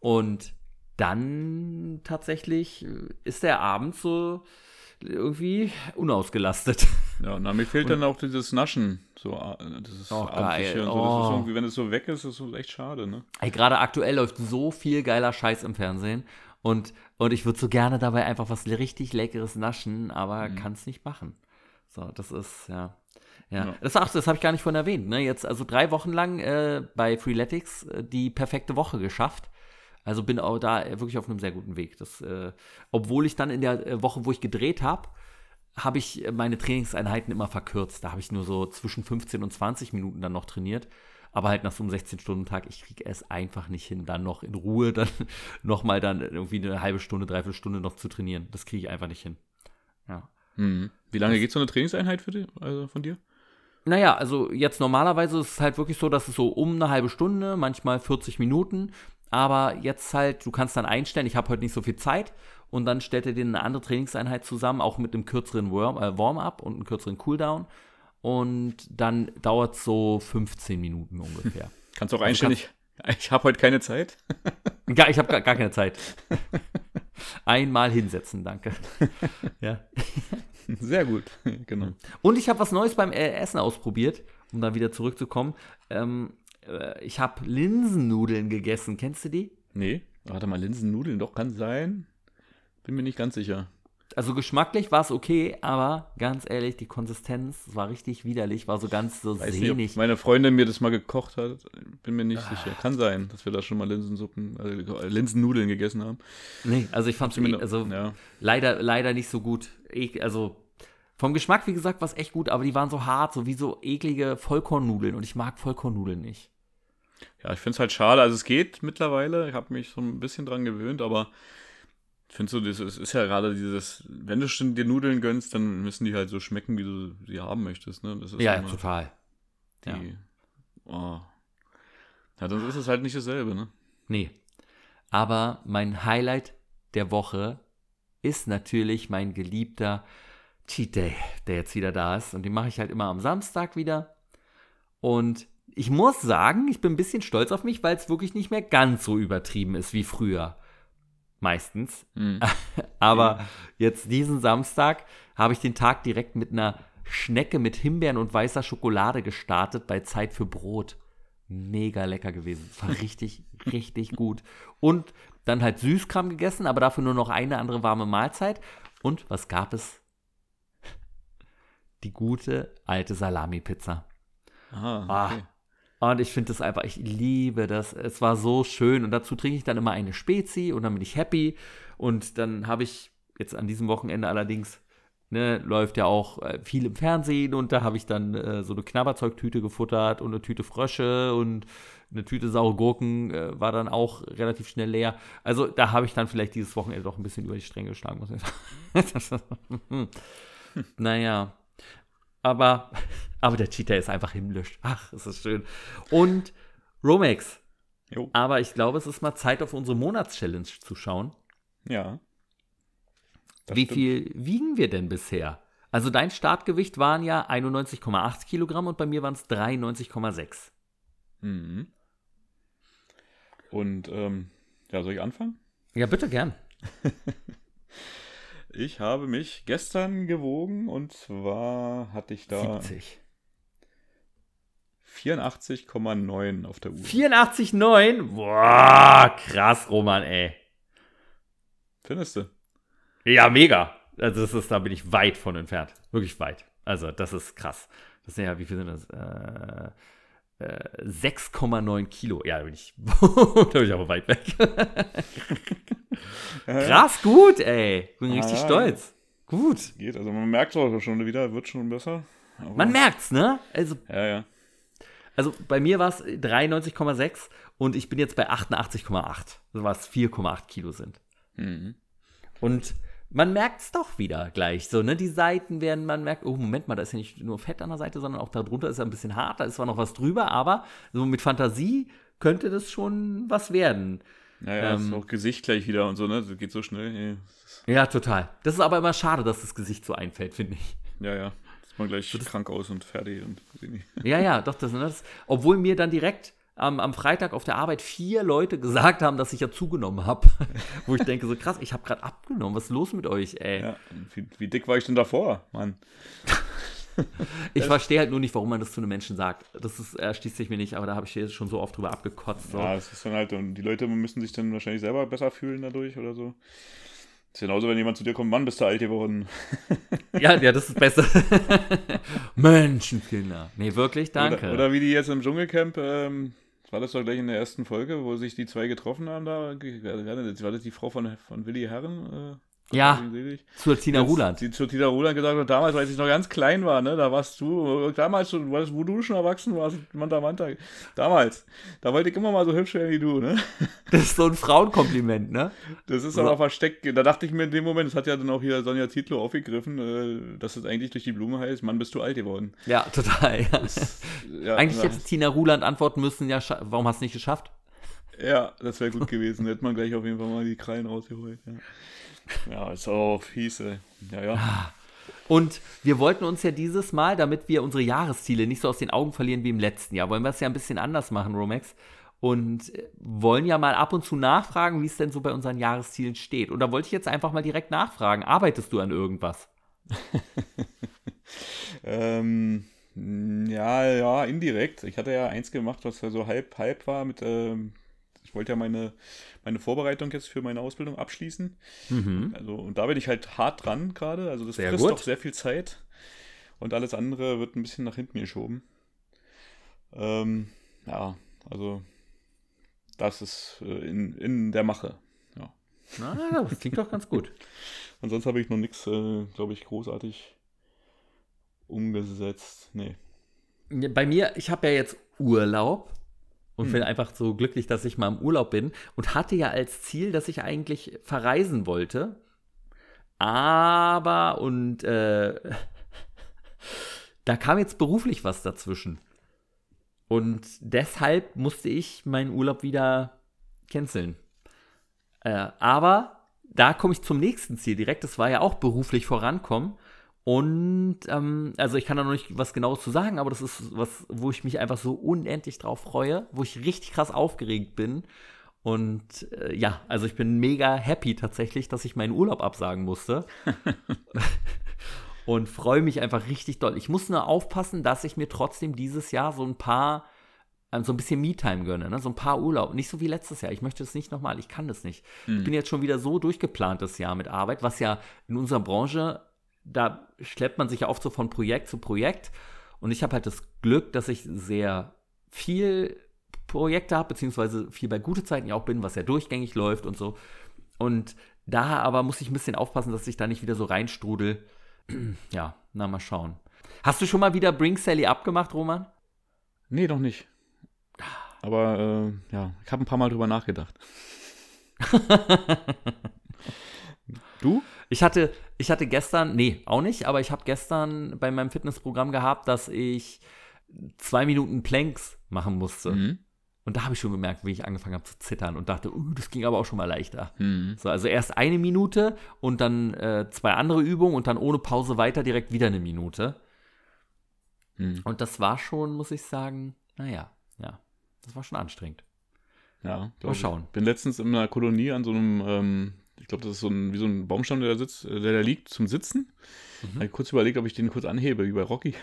Und dann tatsächlich ist der Abend so irgendwie unausgelastet. Ja, na, mir fehlt dann auch dieses Naschen. So, äh, das ist oh, geil. Und so. Oh. Das ist oh. irgendwie, wenn es so weg ist, ist es echt schade, ne? Ey, gerade aktuell läuft so viel geiler Scheiß im Fernsehen. Und, und ich würde so gerne dabei einfach was richtig Leckeres naschen, aber mhm. kann es nicht machen. So, das ist, ja. Ja, ja. das, das habe ich gar nicht von erwähnt. Ne? Jetzt also drei Wochen lang äh, bei Freeletics äh, die perfekte Woche geschafft. Also bin auch da wirklich auf einem sehr guten Weg. Das, äh, obwohl ich dann in der äh, Woche, wo ich gedreht habe, habe ich meine Trainingseinheiten immer verkürzt. Da habe ich nur so zwischen 15 und 20 Minuten dann noch trainiert. Aber halt nach so einem 16-Stunden-Tag, ich kriege es einfach nicht hin, dann noch in Ruhe dann nochmal dann irgendwie eine halbe Stunde, dreiviertel Stunde noch zu trainieren. Das kriege ich einfach nicht hin. Ja. Mhm. Wie lange geht so eine Trainingseinheit für dich, also von dir? Naja, also jetzt normalerweise ist es halt wirklich so, dass es so um eine halbe Stunde, manchmal 40 Minuten. Aber jetzt halt, du kannst dann einstellen, ich habe heute nicht so viel Zeit und dann stellt er dir eine andere Trainingseinheit zusammen, auch mit einem kürzeren äh, Warm-up und einem kürzeren Cooldown. Und dann dauert es so 15 Minuten ungefähr. kannst du auch also einstellen, kannst, ich, ich habe heute keine Zeit. gar, ich habe gar, gar keine Zeit. Einmal hinsetzen, danke. ja. Sehr gut, genau. Und ich habe was Neues beim Essen ausprobiert, um da wieder zurückzukommen. Ähm, äh, ich habe Linsennudeln gegessen. Kennst du die? Nee. Warte mal, Linsennudeln, doch, kann sein. Bin mir nicht ganz sicher. Also geschmacklich war es okay, aber ganz ehrlich, die Konsistenz war richtig widerlich, war so ganz so Weiß sehnig. Nicht, meine Freundin mir das mal gekocht hat, bin mir nicht ah. sicher. Kann sein, dass wir da schon mal Linsensuppen, äh, Linsennudeln gegessen haben. Nee, also ich fand es eh, also ja. leider, leider nicht so gut. Also vom Geschmack, wie gesagt, war es echt gut, aber die waren so hart, so wie so eklige Vollkornnudeln und ich mag Vollkornnudeln nicht. Ja, ich finde es halt schade. Also es geht mittlerweile, ich habe mich so ein bisschen dran gewöhnt, aber ich finde so, das ist ja gerade dieses, wenn du schon dir Nudeln gönnst, dann müssen die halt so schmecken, wie du sie haben möchtest. Ne? ja, total. Die, ja. Oh. ja, dann ist es halt nicht dasselbe, ne? Nee. Aber mein Highlight der Woche ist natürlich mein geliebter Cheat Day, der jetzt wieder da ist. Und den mache ich halt immer am Samstag wieder. Und ich muss sagen, ich bin ein bisschen stolz auf mich, weil es wirklich nicht mehr ganz so übertrieben ist wie früher. Meistens. Mhm. Aber jetzt diesen Samstag habe ich den Tag direkt mit einer Schnecke mit Himbeeren und weißer Schokolade gestartet bei Zeit für Brot. Mega lecker gewesen. Es war richtig, richtig gut. Und dann halt Süßkram gegessen, aber dafür nur noch eine andere warme Mahlzeit. Und was gab es? Die gute alte Salami-Pizza. Ah, okay. Ah, und ich finde das einfach, ich liebe das. Es war so schön. Und dazu trinke ich dann immer eine Spezi und dann bin ich happy. Und dann habe ich jetzt an diesem Wochenende allerdings ne, läuft ja auch äh, viel im Fernsehen und da habe ich dann äh, so eine Knabberzeugtüte gefuttert und eine Tüte Frösche und eine Tüte saure Gurken äh, war dann auch relativ schnell leer. Also da habe ich dann vielleicht dieses Wochenende doch ein bisschen über die Stränge geschlagen, muss ich sagen. Naja. Aber, aber der Cheater ist einfach himmlisch. Ach, ist das schön. Und Romex. Jo. Aber ich glaube, es ist mal Zeit, auf unsere Monatschallenge zu schauen. Ja. Wie stimmt. viel wiegen wir denn bisher? Also dein Startgewicht waren ja 91,8 Kilogramm und bei mir waren es 93,6. Mhm. Und ähm, ja, soll ich anfangen? Ja, bitte gern. ich habe mich gestern gewogen und zwar hatte ich da 70. 84,9 auf der Uhr. 84,9? Boah, krass, Roman, ey. Findest du? Ja, mega. Also das ist, da bin ich weit von entfernt. Wirklich weit. Also das ist krass. Das sind ja, wie viel sind das? Äh, 6,9 äh, Kilo. Ja, da bin ich, da bin ich aber weit weg. Krass gut, ey. Bin richtig ah, stolz. Gut. Geht, also man merkt es auch schon wieder, wird schon besser. Aber man merkt's, ne? Also, ja, ja. Also bei mir war es 93,6 und ich bin jetzt bei 88,8. Also was 4,8 Kilo sind. Mhm. Und man merkt es doch wieder gleich so, ne? Die Seiten werden, man merkt, oh, Moment mal, da ist ja nicht nur Fett an der Seite, sondern auch darunter ist ja ein bisschen hart, da ist zwar noch was drüber, aber so mit Fantasie könnte das schon was werden. Naja, ähm, ist auch Gesicht gleich wieder und so, ne? Das geht so schnell. Ja, total. Das ist aber immer schade, dass das Gesicht so einfällt, finde ich. Ja, ja. Ist man gleich so, krank aus und fertig und Ja, ja, doch, das, das obwohl mir dann direkt am, am Freitag auf der Arbeit vier Leute gesagt haben, dass ich ja zugenommen habe. Wo ich denke, so krass, ich habe gerade abgenommen. Was ist los mit euch, ey? Ja, wie, wie dick war ich denn davor, Mann? ich verstehe halt nur nicht, warum man das zu einem Menschen sagt. Das ist, erschließt sich mir nicht, aber da habe ich jetzt schon so oft drüber abgekotzt. So. Ja, das ist dann halt, und die Leute müssen sich dann wahrscheinlich selber besser fühlen dadurch oder so. Das ist genauso, wenn jemand zu dir kommt, Mann, bist du alt geworden. ja, ja, das ist besser. Menschenkinder. Nee, wirklich, danke. Oder, oder, wie die jetzt im Dschungelcamp ähm, war das doch gleich in der ersten Folge, wo sich die zwei getroffen haben da? War das die Frau von, von Willi Herren? Ja, zur Tina Ruland. Die zur Tina Ruland gesagt hat, damals, als ich noch ganz klein war, ne, da warst du, damals, wo du schon erwachsen warst, Manta Manta, damals, da wollte ich immer mal so hübsch werden wie du, ne? Das ist so ein Frauenkompliment, ne? Das ist so. aber versteckt, da dachte ich mir in dem Moment, das hat ja dann auch hier Sonja Titlo aufgegriffen, äh, dass es eigentlich durch die Blume heißt, Mann, bist du alt geworden. Ja, total, ja. Das, ja eigentlich hätte Tina Ruland antworten müssen, ja, warum hast du nicht geschafft? Ja, das wäre gut gewesen, da hätte man gleich auf jeden Fall mal die Krallen rausgeholt, ja. Ja, ist auch fies, ey. Ja, ja. Ah. Und wir wollten uns ja dieses Mal, damit wir unsere Jahresziele nicht so aus den Augen verlieren wie im letzten Jahr, wollen wir es ja ein bisschen anders machen, Romex. Und äh, wollen ja mal ab und zu nachfragen, wie es denn so bei unseren Jahreszielen steht. Und da wollte ich jetzt einfach mal direkt nachfragen. Arbeitest du an irgendwas? ähm, ja, ja, indirekt. Ich hatte ja eins gemacht, was ja so halb, halb war mit, ähm, ich wollte ja meine meine Vorbereitung jetzt für meine Ausbildung abschließen. Mhm. Also, und da bin ich halt hart dran gerade. Also das sehr frisst gut. doch sehr viel Zeit. Und alles andere wird ein bisschen nach hinten geschoben. Ähm, ja, also das ist äh, in, in der Mache. Ja. Na, das klingt doch ganz gut. Ansonsten habe ich noch nichts, äh, glaube ich, großartig umgesetzt. Nee. Bei mir, ich habe ja jetzt Urlaub und hm. bin einfach so glücklich, dass ich mal im Urlaub bin und hatte ja als Ziel, dass ich eigentlich verreisen wollte. Aber und äh, da kam jetzt beruflich was dazwischen. Und deshalb musste ich meinen Urlaub wieder canceln. Äh, aber da komme ich zum nächsten Ziel direkt. Das war ja auch beruflich vorankommen. Und ähm, also ich kann da noch nicht was Genaues zu sagen, aber das ist was, wo ich mich einfach so unendlich drauf freue, wo ich richtig krass aufgeregt bin. Und äh, ja, also ich bin mega happy tatsächlich, dass ich meinen Urlaub absagen musste. und freue mich einfach richtig doll. Ich muss nur aufpassen, dass ich mir trotzdem dieses Jahr so ein paar, äh, so ein bisschen Me-Time gönne, ne? so ein paar Urlaub. Nicht so wie letztes Jahr. Ich möchte es nicht nochmal, ich kann das nicht. Mhm. Ich bin jetzt schon wieder so durchgeplant das Jahr mit Arbeit, was ja in unserer Branche da schleppt man sich ja oft so von Projekt zu Projekt. Und ich habe halt das Glück, dass ich sehr viel Projekte habe, beziehungsweise viel bei gute Zeiten ja auch bin, was ja durchgängig läuft und so. Und da aber muss ich ein bisschen aufpassen, dass ich da nicht wieder so reinstrudel Ja, na mal schauen. Hast du schon mal wieder Bring Sally abgemacht, Roman? Nee, noch nicht. Aber äh, ja, ich habe ein paar Mal drüber nachgedacht. du? Ich hatte, ich hatte gestern, nee, auch nicht, aber ich habe gestern bei meinem Fitnessprogramm gehabt, dass ich zwei Minuten Planks machen musste. Mhm. Und da habe ich schon gemerkt, wie ich angefangen habe zu zittern und dachte, uh, das ging aber auch schon mal leichter. Mhm. So, also erst eine Minute und dann äh, zwei andere Übungen und dann ohne Pause weiter direkt wieder eine Minute. Mhm. Und das war schon, muss ich sagen, naja, ja, das war schon anstrengend. Ja, mal schauen. Ich bin letztens in einer Kolonie an so einem, ähm, ich glaube, das ist so ein, wie so ein Baumstamm, der da sitzt, äh, der da liegt zum Sitzen. Mhm. Habe ich kurz überlegt, ob ich den kurz anhebe, wie bei Rocky.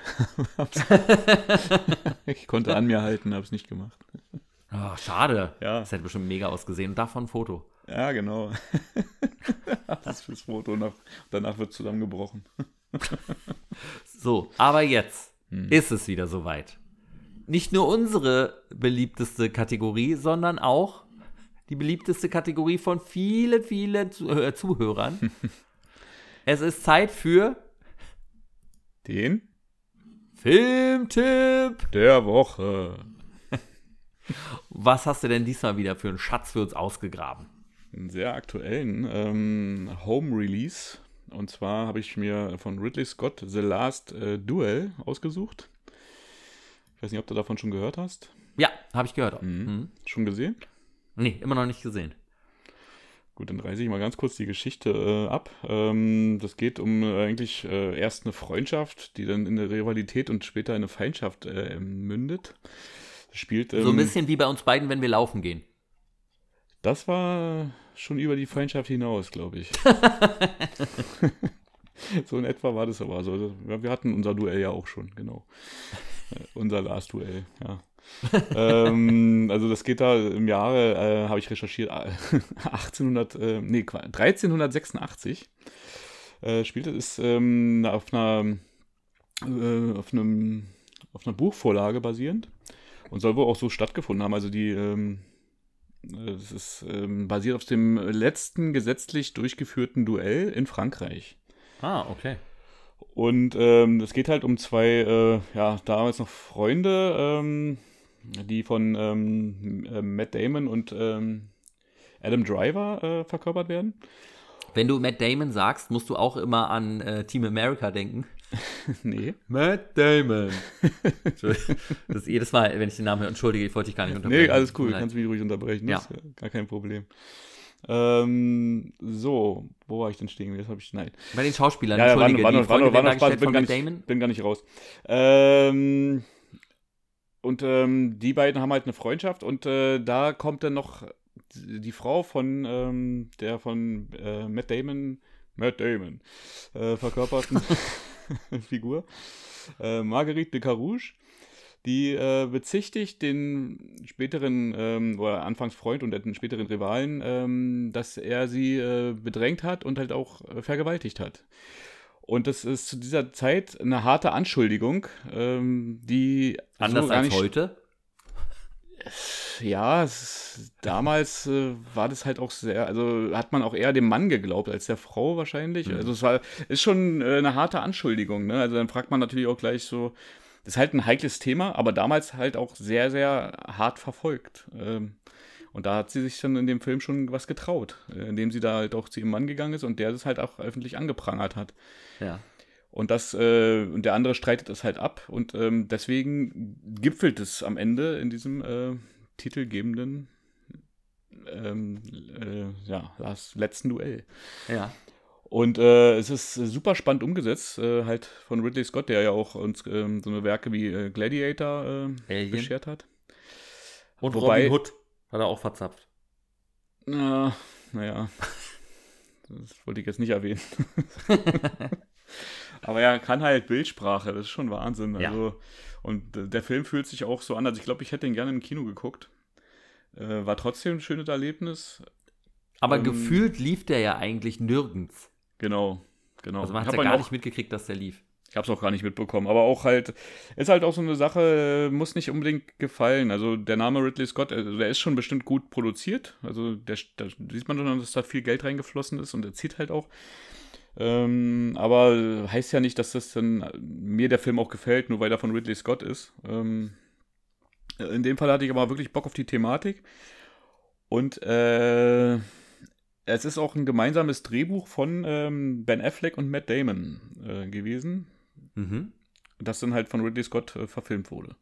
ich konnte an mir halten, habe es nicht gemacht. Oh, schade. Ja. Das hätte bestimmt mega ausgesehen. Davon ein Foto. Ja, genau. das fürs Foto. Nach, danach wird zusammengebrochen. so, aber jetzt hm. ist es wieder soweit. Nicht nur unsere beliebteste Kategorie, sondern auch die beliebteste Kategorie von vielen, vielen äh, Zuhörern. es ist Zeit für den Filmtipp der Woche. Was hast du denn diesmal wieder für einen Schatz für uns ausgegraben? Einen sehr aktuellen ähm, Home Release. Und zwar habe ich mir von Ridley Scott The Last äh, Duel ausgesucht. Ich weiß nicht, ob du davon schon gehört hast. Ja, habe ich gehört. Mhm. Mhm. Schon gesehen? Nee, immer noch nicht gesehen. Gut, dann reiße ich mal ganz kurz die Geschichte äh, ab. Ähm, das geht um äh, eigentlich äh, erst eine Freundschaft, die dann in eine Rivalität und später in eine Feindschaft äh, mündet. Spielt, ähm, so ein ähm, bisschen wie bei uns beiden, wenn wir laufen gehen. Das war schon über die Freundschaft hinaus, glaube ich. so in etwa war das aber. Also, wir hatten unser Duell ja auch schon, genau. Äh, unser Last-Duell, ja. ähm, also das geht da im Jahre, äh, habe ich recherchiert, 1800, äh, nee, 1386 äh, spielt es, ist ähm, auf einer äh, auf einem auf einer Buchvorlage basierend und soll wohl auch so stattgefunden haben. Also die, ähm, es ist ähm, basiert auf dem letzten gesetzlich durchgeführten Duell in Frankreich. Ah, okay. Und ähm, es geht halt um zwei, äh, ja, damals noch Freunde, ähm, die von ähm, äh, Matt Damon und ähm, Adam Driver äh, verkörpert werden. Wenn du Matt Damon sagst, musst du auch immer an äh, Team America denken. nee. Matt Damon. das ist jedes Mal, wenn ich den Namen höre, entschuldige, ich wollte dich gar nicht unterbrechen. Nee, alles cool, kannst mich ruhig unterbrechen. Ja. Das ist gar kein Problem. Ähm, so, wo war ich denn stehen? Jetzt habe ich nein. Bei den Schauspielern. Ja, ja entschuldige, war, war, war, war, war noch Spaß, bin gar, nicht, bin gar nicht raus. Ähm, und ähm, die beiden haben halt eine Freundschaft und äh, da kommt dann noch die Frau von ähm, der von äh, Matt Damon, Matt Damon äh, verkörperten Figur, äh, Marguerite de Carouge, die äh, bezichtigt den späteren ähm, oder anfangs Freund und den späteren Rivalen, ähm, dass er sie äh, bedrängt hat und halt auch vergewaltigt hat. Und das ist zu dieser Zeit eine harte Anschuldigung, ähm, die anders so als heute ja, es, damals äh, war das halt auch sehr, also hat man auch eher dem Mann geglaubt als der Frau wahrscheinlich. Mhm. Also es war, ist schon äh, eine harte Anschuldigung, ne? Also dann fragt man natürlich auch gleich so, das ist halt ein heikles Thema, aber damals halt auch sehr, sehr hart verfolgt. Ähm, und da hat sie sich dann in dem Film schon was getraut, äh, indem sie da halt auch zu ihrem Mann gegangen ist und der das halt auch öffentlich angeprangert hat. Ja. Und das, äh, und der andere streitet es halt ab. Und ähm, deswegen gipfelt es am Ende in diesem äh, titelgebenden ähm, äh, ja, das letzten Duell. Ja. Und äh, es ist super spannend umgesetzt, äh, halt von Ridley Scott, der ja auch uns ähm, so eine Werke wie äh, Gladiator äh, beschert hat. Und Wobei, Robin Hood hat er auch verzapft. Na, naja, das wollte ich jetzt nicht erwähnen. Aber er kann halt Bildsprache, das ist schon Wahnsinn. Also, ja. Und der Film fühlt sich auch so an. Also ich glaube, ich hätte ihn gerne im Kino geguckt. Äh, war trotzdem ein schönes Erlebnis. Aber ähm, gefühlt lief der ja eigentlich nirgends. Genau, genau. Also man hat ja gar auch, nicht mitgekriegt, dass der lief. Ich habe es auch gar nicht mitbekommen. Aber auch halt, ist halt auch so eine Sache, muss nicht unbedingt gefallen. Also der Name Ridley Scott, also der ist schon bestimmt gut produziert. Also der, da sieht man schon, dass da viel Geld reingeflossen ist und er zieht halt auch. Ähm, aber heißt ja nicht, dass das dann mir der Film auch gefällt, nur weil er von Ridley Scott ist. Ähm, in dem Fall hatte ich aber wirklich Bock auf die Thematik. Und äh, es ist auch ein gemeinsames Drehbuch von ähm, Ben Affleck und Matt Damon äh, gewesen. Mhm. Das dann halt von Ridley Scott äh, verfilmt wurde.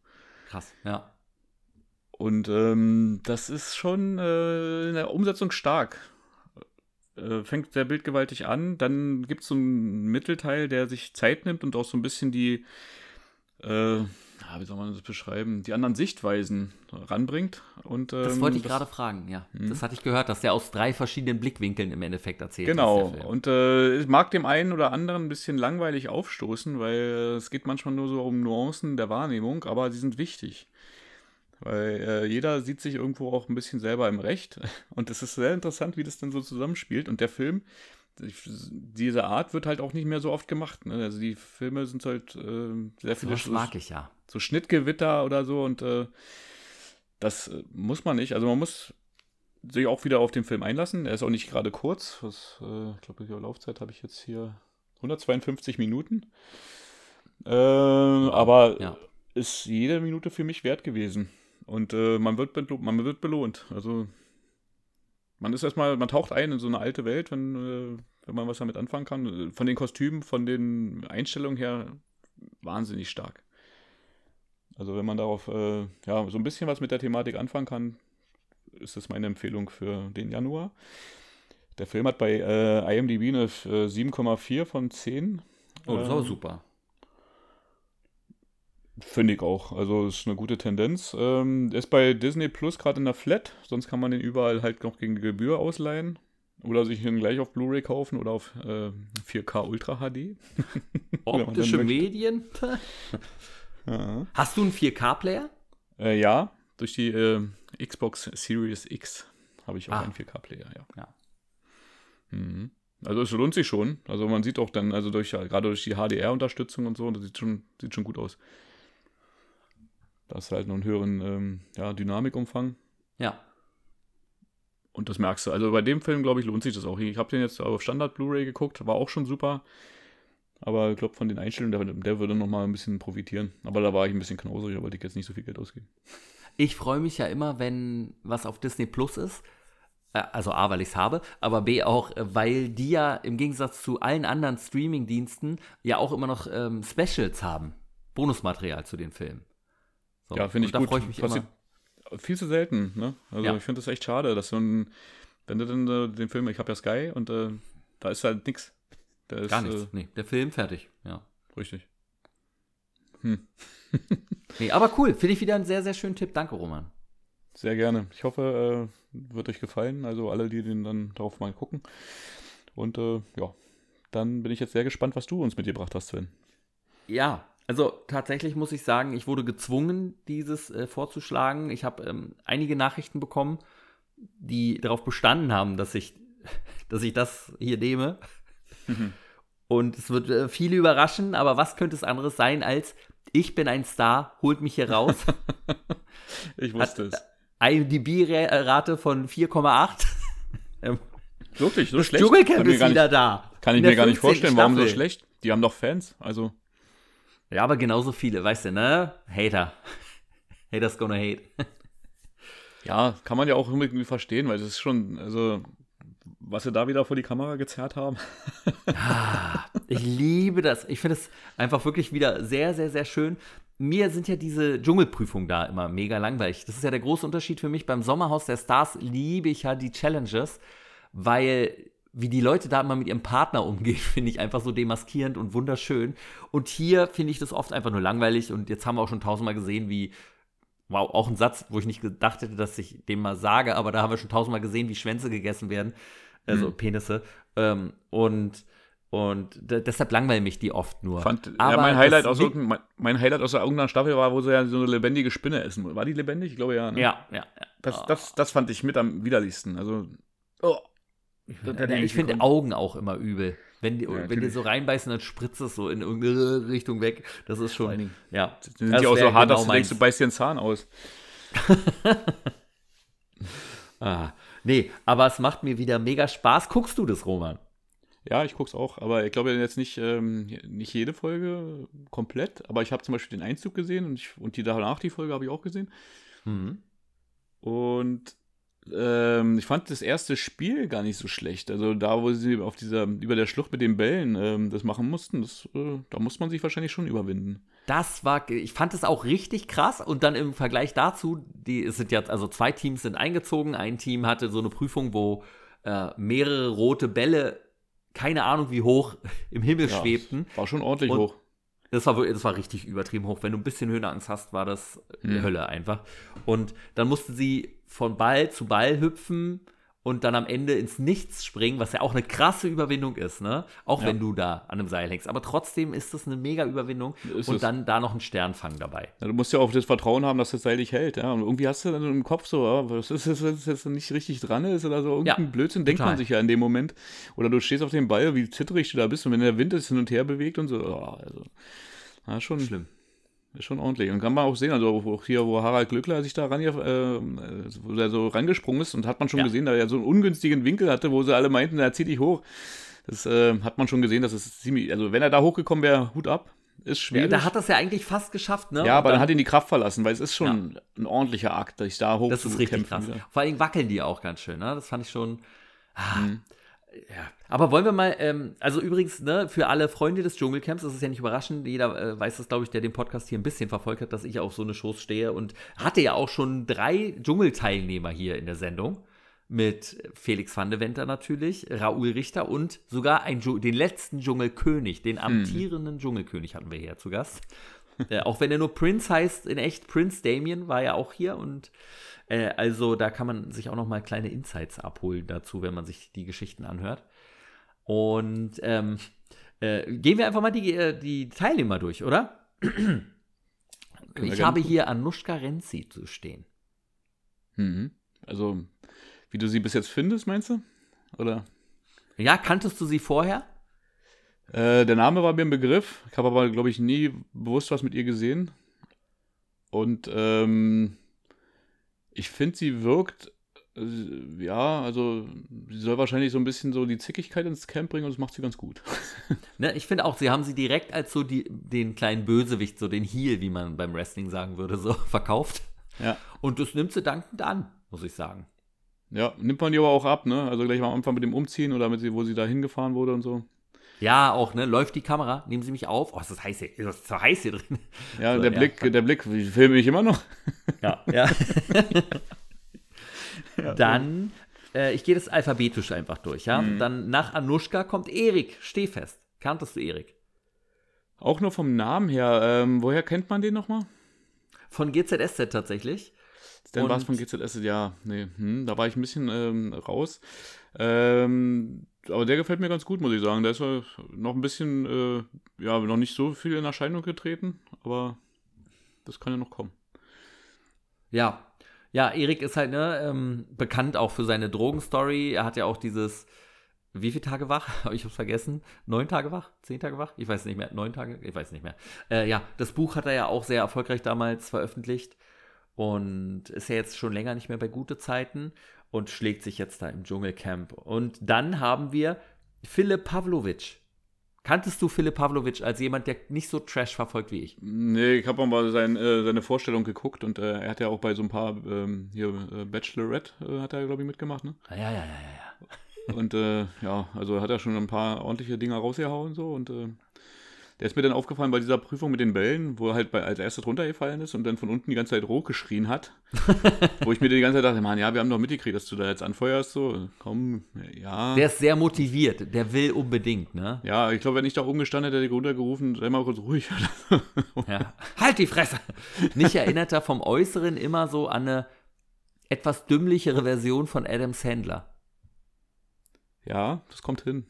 Krass, ja. Und ähm, das ist schon äh, in der Umsetzung stark. Äh, fängt sehr bildgewaltig an. Dann gibt es so einen Mittelteil, der sich Zeit nimmt und auch so ein bisschen die äh, wie soll man das beschreiben, die anderen Sichtweisen ranbringt. Und, ähm, das wollte ich gerade fragen, ja. Mh. Das hatte ich gehört, dass der aus drei verschiedenen Blickwinkeln im Endeffekt erzählt. Genau, und äh, es mag dem einen oder anderen ein bisschen langweilig aufstoßen, weil es geht manchmal nur so um Nuancen der Wahrnehmung, aber sie sind wichtig. Weil äh, jeder sieht sich irgendwo auch ein bisschen selber im Recht. Und es ist sehr interessant, wie das dann so zusammenspielt. Und der Film diese Art wird halt auch nicht mehr so oft gemacht. Ne? Also die Filme sind halt äh, sehr viele. Das mag ich ja. So Schnittgewitter oder so und äh, das äh, muss man nicht. Also man muss sich auch wieder auf den Film einlassen. Er ist auch nicht gerade kurz. Was, äh, ich glaube, die Laufzeit habe ich jetzt hier 152 Minuten. Äh, aber ja. ist jede Minute für mich wert gewesen. Und äh, man, wird man wird belohnt. Also man ist erstmal, man taucht ein in so eine alte Welt, wenn, äh, wenn man was damit anfangen kann. Von den Kostümen, von den Einstellungen her wahnsinnig stark. Also wenn man darauf äh, ja, so ein bisschen was mit der Thematik anfangen kann, ist das meine Empfehlung für den Januar. Der Film hat bei äh, IMDb eine 7,4 äh, von 10. Oh, das ist ähm, super. Finde ich auch. Also ist eine gute Tendenz. Ähm, ist bei Disney Plus gerade in der Flat, sonst kann man den überall halt noch gegen Gebühr ausleihen. Oder sich ihn gleich auf Blu-ray kaufen oder auf äh, 4K Ultra HD. Optische Medien. ja. Hast du einen 4K-Player? Äh, ja, durch die äh, Xbox Series X habe ich auch ah. einen 4K-Player, ja. ja. Mhm. Also es lohnt sich schon. Also man sieht auch dann, also durch gerade durch die HDR-Unterstützung und so, das sieht schon, sieht schon gut aus. Da du halt noch einen höheren ähm, ja, Dynamikumfang. Ja. Und das merkst du. Also bei dem Film, glaube ich, lohnt sich das auch. Ich habe den jetzt auf Standard Blu-ray geguckt, war auch schon super. Aber ich glaube, von den Einstellungen, der, der würde noch mal ein bisschen profitieren. Aber da war ich ein bisschen knausrig, da wollte ich jetzt nicht so viel Geld ausgeben. Ich freue mich ja immer, wenn was auf Disney Plus ist. Äh, also A, weil ich es habe, aber B auch, weil die ja im Gegensatz zu allen anderen Streaming-Diensten ja auch immer noch ähm, Specials haben. Bonusmaterial zu den Filmen. So. Ja, finde ich da gut. Da ich mich Passiert immer. Viel zu selten, ne? Also ja. ich finde das echt schade, dass so ein, wenn du dann äh, den Film, ich habe ja Sky und äh, da ist halt nichts. Gar nichts. Äh, nee, der Film fertig, ja. Richtig. Hm. nee, aber cool. Finde ich wieder einen sehr, sehr schönen Tipp. Danke, Roman. Sehr gerne. Ich hoffe, äh, wird euch gefallen. Also alle, die den dann darauf mal gucken. Und äh, ja, dann bin ich jetzt sehr gespannt, was du uns mitgebracht hast, Sven. Ja, also tatsächlich muss ich sagen, ich wurde gezwungen, dieses äh, vorzuschlagen. Ich habe ähm, einige Nachrichten bekommen, die darauf bestanden haben, dass ich, dass ich das hier nehme. Mhm. Und es wird äh, viele überraschen, aber was könnte es anderes sein als ich bin ein Star, holt mich hier raus. ich wusste Hat, es. IMDb-Rate von 4,8. ähm, Wirklich, so schlecht? Dschungelcamp ist wieder da. Kann ich mir gar nicht vorstellen, warum so schlecht? Die haben doch Fans, also. Ja, aber genauso viele, weißt du, ne? Hater. Haters gonna hate. ja, kann man ja auch irgendwie verstehen, weil es ist schon, also, was sie da wieder vor die Kamera gezerrt haben. ah, ich liebe das. Ich finde es einfach wirklich wieder sehr, sehr, sehr schön. Mir sind ja diese Dschungelprüfungen da immer mega langweilig. Das ist ja der große Unterschied für mich. Beim Sommerhaus der Stars liebe ich ja die Challenges, weil wie die Leute da immer mit ihrem Partner umgehen, finde ich einfach so demaskierend und wunderschön. Und hier finde ich das oft einfach nur langweilig. Und jetzt haben wir auch schon tausendmal gesehen, wie, wow, auch ein Satz, wo ich nicht gedacht hätte, dass ich dem mal sage, aber da haben wir schon tausendmal gesehen, wie Schwänze gegessen werden, also mhm. Penisse. Ähm, und und deshalb langweilen mich die oft nur. Fand, aber ja, mein Highlight, aus mein, mein, Highlight aus irgendeiner Staffel war, wo sie ja so eine lebendige Spinne essen. War die lebendig? Ich glaube ja. Ne? Ja, ja. ja. Das, das, das fand ich mit am widerlichsten. Also, oh. Ich finde Augen auch immer übel. Wenn die, ja, wenn die so reinbeißen, dann spritzt es so in irgendeine Richtung weg. Das ist schon. Dingen, ja. Die sind ja auch so hart, genau dass du denkst, du beißt dir einen Zahn aus. ah, nee, aber es macht mir wieder mega Spaß. Guckst du das, Roman? Ja, ich gucke es auch, aber ich glaube jetzt nicht, ähm, nicht jede Folge komplett, aber ich habe zum Beispiel den Einzug gesehen und, ich, und die danach die Folge habe ich auch gesehen. Mhm. Und ähm, ich fand das erste Spiel gar nicht so schlecht. Also da, wo sie auf dieser, über der Schlucht mit den Bällen ähm, das machen mussten, das, äh, da muss man sich wahrscheinlich schon überwinden. Das war, ich fand es auch richtig krass und dann im Vergleich dazu, die sind jetzt, also zwei Teams sind eingezogen. Ein Team hatte so eine Prüfung, wo äh, mehrere rote Bälle, keine Ahnung wie hoch, im Himmel ja, schwebten. War schon ordentlich und hoch. Das war, das war richtig übertrieben hoch. Wenn du ein bisschen Höhenangst hast, war das hm. Hölle einfach. Und dann mussten sie von Ball zu Ball hüpfen und dann am Ende ins Nichts springen, was ja auch eine krasse Überwindung ist, ne? Auch ja. wenn du da an einem Seil hängst. Aber trotzdem ist das eine mega Überwindung ist und es. dann da noch einen Sternfang dabei. Ja, du musst ja auch das Vertrauen haben, dass das Seil dich hält, ja. Und irgendwie hast du dann im Kopf so, oh, was ist das, was jetzt nicht richtig dran ist oder so. Irgendein ja, Blödsinn denkt man sich ja in dem Moment. Oder du stehst auf dem Ball, wie zittrig du da bist und wenn der Wind es hin und her bewegt und so, oh, also, ja, schon schlimm. Ist schon ordentlich. Und kann man auch sehen, also auch hier, wo Harald Glückler sich da ran, äh, wo er so rangesprungen ist und hat man schon ja. gesehen, da er so einen ungünstigen Winkel hatte, wo sie alle meinten, er zieht dich hoch. Das äh, hat man schon gesehen, dass es ziemlich, also wenn er da hochgekommen wäre, Hut ab. Ist schwierig. Ja, da hat das ja eigentlich fast geschafft, ne? Ja, aber dann, dann hat ihn die Kraft verlassen, weil es ist schon ja. ein ordentlicher Akt, sich da hoch Das ist richtig krass. Wieder. Vor allem wackeln die auch ganz schön, ne? Das fand ich schon. Ah, mhm. Ja. Aber wollen wir mal, ähm, also übrigens, ne, für alle Freunde des Dschungelcamps, das ist ja nicht überraschend, jeder äh, weiß das, glaube ich, der den Podcast hier ein bisschen verfolgt hat, dass ich auf so eine Shows stehe und hatte ja auch schon drei Dschungelteilnehmer hier in der Sendung. Mit Felix van de Venter natürlich, Raoul Richter und sogar ein, den letzten Dschungelkönig, den hm. amtierenden hm. Dschungelkönig hatten wir hier zu Gast. äh, auch wenn er nur Prince heißt, in echt Prince Damien war ja auch hier und äh, also da kann man sich auch noch mal kleine Insights abholen dazu, wenn man sich die Geschichten anhört. Und ähm, äh, gehen wir einfach mal die, äh, die Teilnehmer durch, oder? ich habe hier Anushka Renzi zu stehen. Mhm. Also, wie du sie bis jetzt findest, meinst du? Oder? Ja, kanntest du sie vorher? Äh, der Name war mir ein Begriff. Ich habe aber, glaube ich, nie bewusst was mit ihr gesehen. Und ähm, ich finde, sie wirkt, äh, ja, also sie soll wahrscheinlich so ein bisschen so die Zickigkeit ins Camp bringen und das macht sie ganz gut. ne, ich finde auch, sie haben sie direkt als so die, den kleinen Bösewicht, so den Heel, wie man beim Wrestling sagen würde, so verkauft. Ja. Und das nimmt sie dankend an, muss ich sagen. Ja, nimmt man die aber auch ab, ne? Also gleich am Anfang mit dem Umziehen oder mit sie, wo sie da hingefahren wurde und so. Ja, auch, ne? Läuft die Kamera, nehmen Sie mich auf. Oh, ist das heiß hier, ist das so heiß hier drin. Ja, so, der ja, Blick, der Blick, filme ich immer noch. Ja, ja. Dann, äh, ich gehe das alphabetisch einfach durch, ja. Mhm. Dann nach Anushka kommt Erik Stehfest. Kanntest du Erik? Auch nur vom Namen her. Ähm, woher kennt man den nochmal? Von GZSZ tatsächlich. Dann war es von GZSZ, ja. Nee, hm, da war ich ein bisschen ähm, raus. Ähm, aber der gefällt mir ganz gut, muss ich sagen. Der ist noch ein bisschen, äh, ja, noch nicht so viel in Erscheinung getreten, aber das kann ja noch kommen. Ja. Ja, Erik ist halt ne, ähm, bekannt auch für seine Drogenstory. Er hat ja auch dieses, wie viele Tage wach? Ich hab's vergessen? Neun Tage wach? Zehn Tage wach? Ich weiß nicht mehr. Neun Tage? Ich weiß nicht mehr. Äh, ja, das Buch hat er ja auch sehr erfolgreich damals veröffentlicht und ist ja jetzt schon länger nicht mehr bei gute Zeiten und schlägt sich jetzt da im Dschungelcamp. Und dann haben wir Philipp Pavlovic. Kanntest du Philipp Pavlovic als jemand, der nicht so Trash verfolgt wie ich? Nee, ich habe auch mal sein, äh, seine Vorstellung geguckt und äh, er hat ja auch bei so ein paar, ähm, hier, äh, Bachelorette äh, hat er, glaube ich, mitgemacht, ne? Ja, ja, ja, ja, ja. und äh, ja, also hat er schon ein paar ordentliche Dinge rausgehauen so und äh, der ist mir dann aufgefallen bei dieser Prüfung mit den Bällen, wo er halt bei, als erstes runtergefallen ist und dann von unten die ganze Zeit roh geschrien hat. wo ich mir die ganze Zeit dachte, Mann, ja, wir haben doch mitgekriegt, dass du da jetzt anfeuerst, so, komm, ja. Der ist sehr motiviert, der will unbedingt, ne? Ja, ich glaube, wenn ich da oben gestanden hätte, hätte ich runtergerufen, sei mal kurz ruhig. ja. Halt die Fresse! Mich erinnert er vom Äußeren immer so an eine etwas dümmlichere Version von Adam Sandler. Ja, das kommt hin.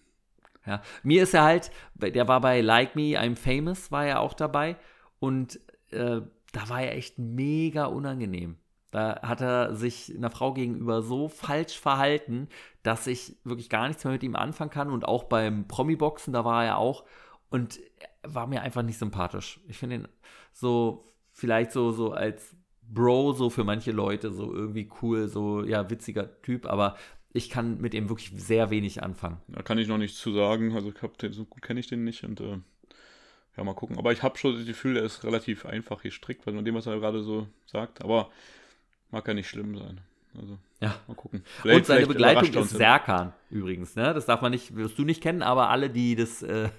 Ja. Mir ist er halt, der war bei Like Me, I'm Famous, war er auch dabei. Und äh, da war er echt mega unangenehm. Da hat er sich einer Frau gegenüber so falsch verhalten, dass ich wirklich gar nichts mehr mit ihm anfangen kann. Und auch beim Promi-Boxen, da war er auch. Und war mir einfach nicht sympathisch. Ich finde ihn so, vielleicht so, so als Bro, so für manche Leute, so irgendwie cool, so, ja, witziger Typ. Aber ich kann mit ihm wirklich sehr wenig anfangen. Da kann ich noch nichts zu sagen. Also ich den, so gut kenne ich den nicht und äh, ja, mal gucken. Aber ich habe schon das Gefühl, er ist relativ einfach gestrickt, weil von dem, was er gerade so sagt. Aber mag ja nicht schlimm sein. Also, ja. mal gucken. Vielleicht, und seine Begleitung ist Serkan übrigens. Ne? Das darf man nicht, wirst du nicht kennen, aber alle, die das, äh,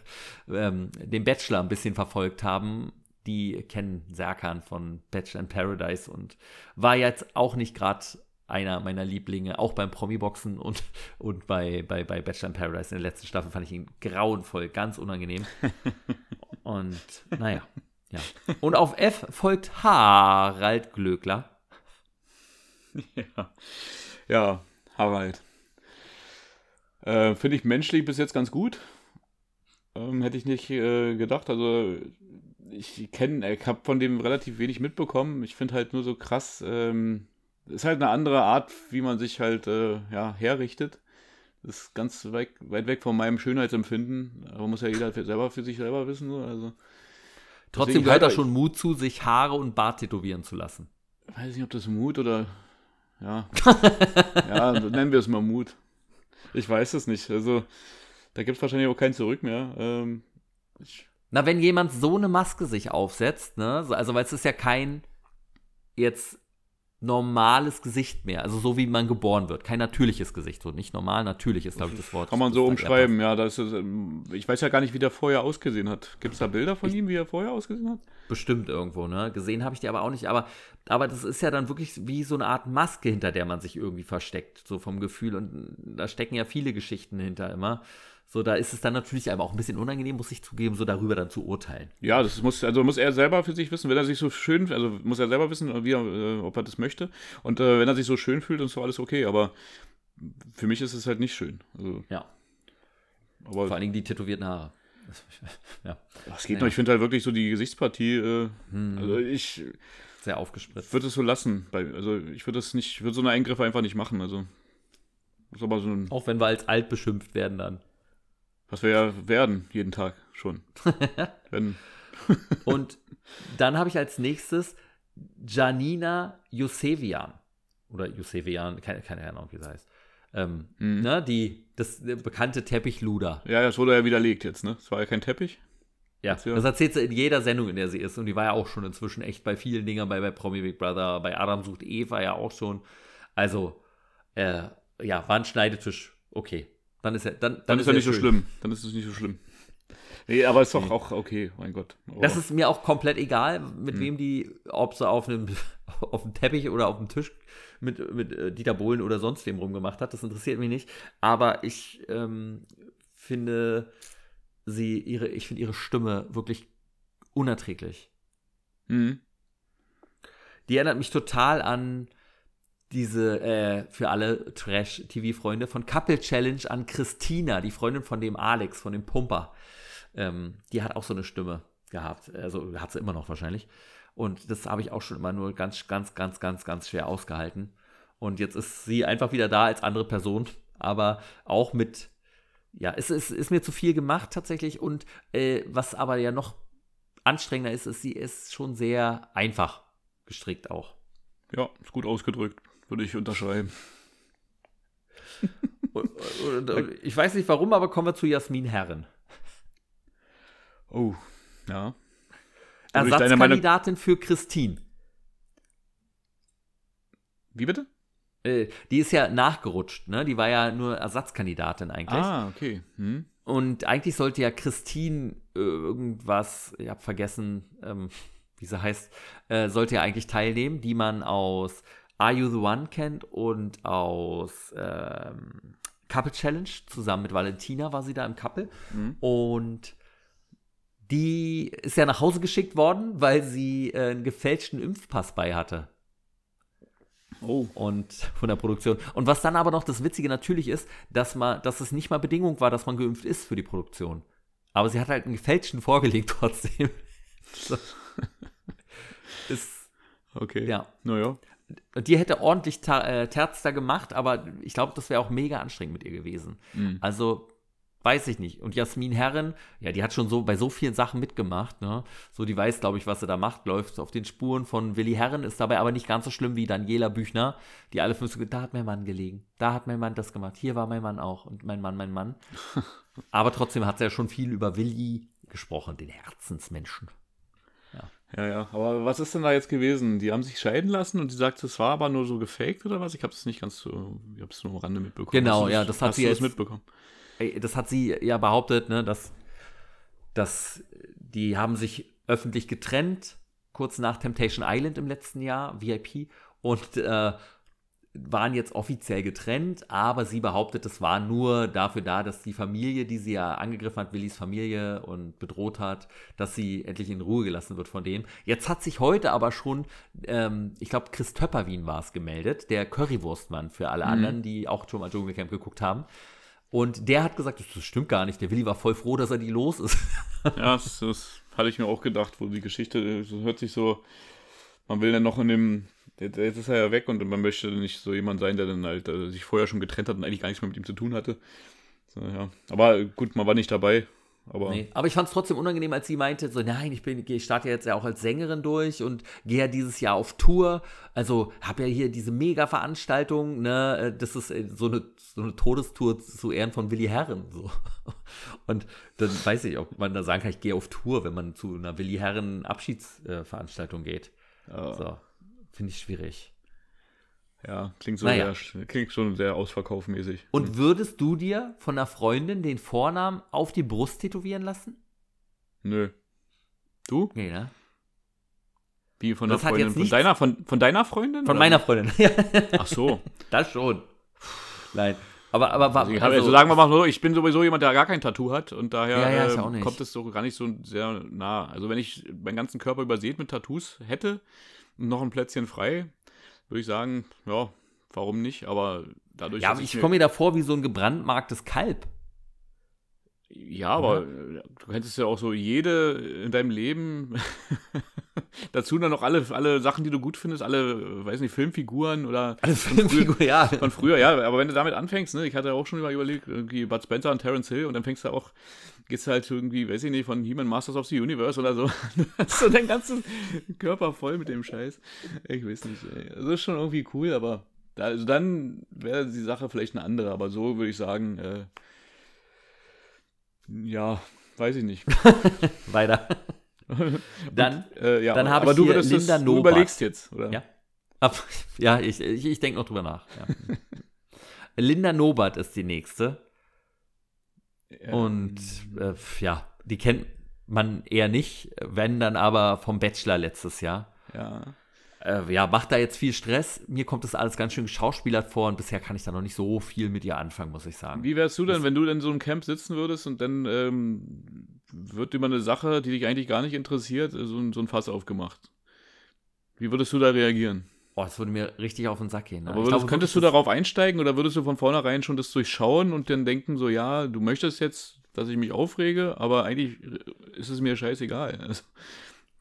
ähm, den Bachelor ein bisschen verfolgt haben, die kennen Serkan von Bachelor in Paradise und war jetzt auch nicht gerade einer meiner Lieblinge, auch beim Promi-Boxen und, und bei, bei, bei Bachelor in Paradise in der letzten Staffel fand ich ihn grauenvoll, ganz unangenehm. und naja, ja. Und auf F folgt Harald Glöckler. Ja, ja Harald. Äh, Finde ich menschlich bis jetzt ganz gut. Ähm, hätte ich nicht äh, gedacht. Also ich kenne, ich habe von dem relativ wenig mitbekommen. Ich finde halt nur so krass, ähm, ist halt eine andere Art, wie man sich halt äh, ja, herrichtet. Das ist ganz weit, weit weg von meinem Schönheitsempfinden. Aber muss ja jeder für, selber für sich selber wissen. Also, Trotzdem gehört da schon Mut zu, sich Haare und Bart tätowieren zu lassen. Weiß nicht, ob das Mut oder ja. ja, nennen wir es mal Mut. Ich weiß es nicht. Also, da gibt es wahrscheinlich auch kein Zurück mehr. Ähm, Na, wenn jemand so eine Maske sich aufsetzt, ne, also weil es ist ja kein jetzt normales Gesicht mehr. Also so wie man geboren wird. Kein natürliches Gesicht. So nicht normal, natürlich ist, glaube ich, das Wort. Kann man so umschreiben, ja. Das ist, ähm, ich weiß ja gar nicht, wie der vorher ausgesehen hat. Gibt es da Bilder von ich, ihm, wie er vorher ausgesehen hat? Bestimmt irgendwo, ne? Gesehen habe ich die aber auch nicht. Aber, aber das ist ja dann wirklich wie so eine Art Maske, hinter der man sich irgendwie versteckt. So vom Gefühl. Und da stecken ja viele Geschichten hinter immer. So, da ist es dann natürlich aber auch ein bisschen unangenehm, muss ich zugeben, so darüber dann zu urteilen. Ja, das muss, also muss er selber für sich wissen, wenn er sich so schön, also muss er selber wissen, wie er, äh, ob er das möchte. Und äh, wenn er sich so schön fühlt, ist so alles okay. Aber für mich ist es halt nicht schön. Also, ja. Aber, Vor allen Dingen die tätowierten Haare. ja. Es geht ja. noch, ich finde halt wirklich so die Gesichtspartie, äh, hm. also ich. Sehr aufgespritzt. Würde es so lassen. Bei, also ich würde das nicht, würde so eine Eingriffe einfach nicht machen. Also. Ist aber so ein, Auch wenn wir als alt beschimpft werden dann. Was wir ja werden, jeden Tag schon. Und dann habe ich als nächstes Janina Josevian. Oder Josevian, keine, keine Ahnung, wie sie heißt. Ähm, mhm. ne, die, das bekannte Teppichluder. Ja, das wurde ja widerlegt jetzt, ne? Das war ja kein Teppich. Ja, das erzählt sie in jeder Sendung, in der sie ist. Und die war ja auch schon inzwischen echt bei vielen Dingen, bei, bei Promi Big Brother, bei Adam sucht Eva ja auch schon. Also, äh, ja, war ein Schneidetisch. Okay. Dann ist er, dann, dann, dann ist, er nicht schön. so schlimm. Dann ist es nicht so schlimm. Nee, aber ist doch auch okay, mein Gott. Oh. Das ist mir auch komplett egal, mit hm. wem die, ob sie auf einem, auf dem Teppich oder auf dem Tisch mit, mit äh, Dieter Bohlen oder sonst wem rumgemacht hat. Das interessiert mich nicht. Aber ich ähm, finde sie, ihre, ich finde ihre Stimme wirklich unerträglich. Mhm. Die erinnert mich total an diese, äh, für alle Trash-TV-Freunde, von Couple Challenge an Christina, die Freundin von dem Alex, von dem Pumper. Ähm, die hat auch so eine Stimme gehabt. Also hat sie immer noch wahrscheinlich. Und das habe ich auch schon immer nur ganz, ganz, ganz, ganz, ganz schwer ausgehalten. Und jetzt ist sie einfach wieder da als andere Person, aber auch mit, ja, es ist, ist mir zu viel gemacht tatsächlich. Und äh, was aber ja noch anstrengender ist, ist, sie ist schon sehr einfach gestrickt auch. Ja, ist gut ausgedrückt. Würde ich unterschreiben. ich weiß nicht warum, aber kommen wir zu Jasmin Herren. Oh, ja. Ersatzkandidatin für Christine. Wie bitte? Äh, die ist ja nachgerutscht, ne? Die war ja nur Ersatzkandidatin eigentlich. Ah, okay. Hm. Und eigentlich sollte ja Christine äh, irgendwas, ich habe vergessen, ähm, wie sie heißt, äh, sollte ja eigentlich teilnehmen, die man aus Are You the One kennt und aus ähm, Couple Challenge zusammen mit Valentina war sie da im Couple. Mhm. Und die ist ja nach Hause geschickt worden, weil sie äh, einen gefälschten Impfpass bei hatte. Oh. Und von der Produktion. Und was dann aber noch das Witzige natürlich ist, dass man, dass es nicht mal Bedingung war, dass man geimpft ist für die Produktion. Aber sie hat halt einen gefälschten vorgelegt trotzdem. ist. Okay. Ja. Naja die hätte ordentlich äh, Terz da gemacht, aber ich glaube, das wäre auch mega anstrengend mit ihr gewesen. Mhm. Also weiß ich nicht. Und Jasmin Herren, ja, die hat schon so bei so vielen Sachen mitgemacht, ne? So, die weiß, glaube ich, was sie da macht, läuft auf den Spuren von Willi Herren, ist dabei aber nicht ganz so schlimm wie Daniela Büchner, die alle fünf da hat mein Mann gelegen, da hat mein Mann das gemacht, hier war mein Mann auch und mein Mann, mein Mann. aber trotzdem hat sie ja schon viel über Willi gesprochen, den Herzensmenschen. Ja, ja. Aber was ist denn da jetzt gewesen? Die haben sich scheiden lassen und sie sagt, es war aber nur so gefaked oder was? Ich habe es nicht ganz so, ich habe es nur am Rande mitbekommen. Genau, ja, das hat hast sie jetzt mitbekommen. Das hat sie ja behauptet, ne, dass, dass die haben sich öffentlich getrennt, kurz nach Temptation Island im letzten Jahr, VIP, und äh, waren jetzt offiziell getrennt, aber sie behauptet, es war nur dafür da, dass die Familie, die sie ja angegriffen hat, Willis Familie und bedroht hat, dass sie endlich in Ruhe gelassen wird von dem. Jetzt hat sich heute aber schon, ähm, ich glaube, Chris Töpperwien war es gemeldet, der Currywurstmann für alle mhm. anderen, die auch schon mal Dschungelcamp geguckt haben. Und der hat gesagt, das stimmt gar nicht, der Willi war voll froh, dass er die los ist. ja, das, das hatte ich mir auch gedacht, wo die Geschichte, das hört sich so, man will dann noch in dem Jetzt ist er ja weg und man möchte nicht so jemand sein, der dann halt äh, sich vorher schon getrennt hat und eigentlich gar nichts mehr mit ihm zu tun hatte. So, ja. Aber gut, man war nicht dabei. Aber, nee. aber ich fand es trotzdem unangenehm, als sie meinte, so, nein, ich, bin, ich starte jetzt ja auch als Sängerin durch und gehe ja dieses Jahr auf Tour. Also habe ja hier diese Mega-Veranstaltung, ne, äh, das ist äh, so eine, so eine Todestour zu Ehren von Willi Herren. So. Und dann weiß ich, ob man da sagen kann, ich gehe auf Tour, wenn man zu einer Willi Herren Abschiedsveranstaltung geht. Ja. So. Finde ich schwierig. Ja, klingt, so naja. sehr, klingt schon sehr ausverkaufmäßig. Und hm. würdest du dir von einer Freundin den Vornamen auf die Brust tätowieren lassen? Nö. Du? Nee, ne? Wie von der Freundin? Von deiner, von, von deiner Freundin? Von oder? meiner Freundin. Ach so. das schon. Nein. Aber, aber also, also, also sagen wir mal so, ich bin sowieso jemand, der gar kein Tattoo hat und daher ja, ja, äh, kommt es so gar nicht so sehr nah. Also wenn ich meinen ganzen Körper übersät mit Tattoos hätte, noch ein Plätzchen frei, würde ich sagen, ja, warum nicht? Aber dadurch. Ja, aber ich komme mir da vor wie so ein gebrandmarktes Kalb. Ja, aber ja. du könntest ja auch so jede in deinem Leben dazu dann noch alle, alle Sachen, die du gut findest, alle, weiß nicht, Filmfiguren oder alle Filmfiguren, ja. Von früher, ja, aber wenn du damit anfängst, ne, ich hatte ja auch schon überlegt, irgendwie Bud Spencer und Terence Hill und dann fängst du auch, gehst halt irgendwie, weiß ich nicht, von He-Man Masters of the Universe oder so, hast du deinen ganzen Körper voll mit dem Scheiß. Ich weiß nicht, ey. Das ist schon irgendwie cool, aber da, also dann wäre die Sache vielleicht eine andere, aber so würde ich sagen, äh, ja, weiß ich nicht. Weiter. dann äh, ja, dann habe ich du hier Linda das, Du überlegst jetzt, oder? Ja, Ab, ja ich, ich, ich denke noch drüber nach. Ja. Linda Nobert ist die nächste. Ähm. Und äh, ja, die kennt man eher nicht, wenn dann aber vom Bachelor letztes Jahr. Ja äh, ja, macht da jetzt viel Stress. Mir kommt das alles ganz schön geschauspielert vor und bisher kann ich da noch nicht so viel mit ihr anfangen, muss ich sagen. Wie wärst du denn, wenn du in so einem Camp sitzen würdest und dann ähm, wird über eine Sache, die dich eigentlich gar nicht interessiert, so, so ein Fass aufgemacht? Wie würdest du da reagieren? Oh, das würde mir richtig auf den Sack gehen. Ne? Aber würdest, glaube, könntest du darauf einsteigen oder würdest du von vornherein schon das durchschauen und dann denken, so, ja, du möchtest jetzt, dass ich mich aufrege, aber eigentlich ist es mir scheißegal. Also,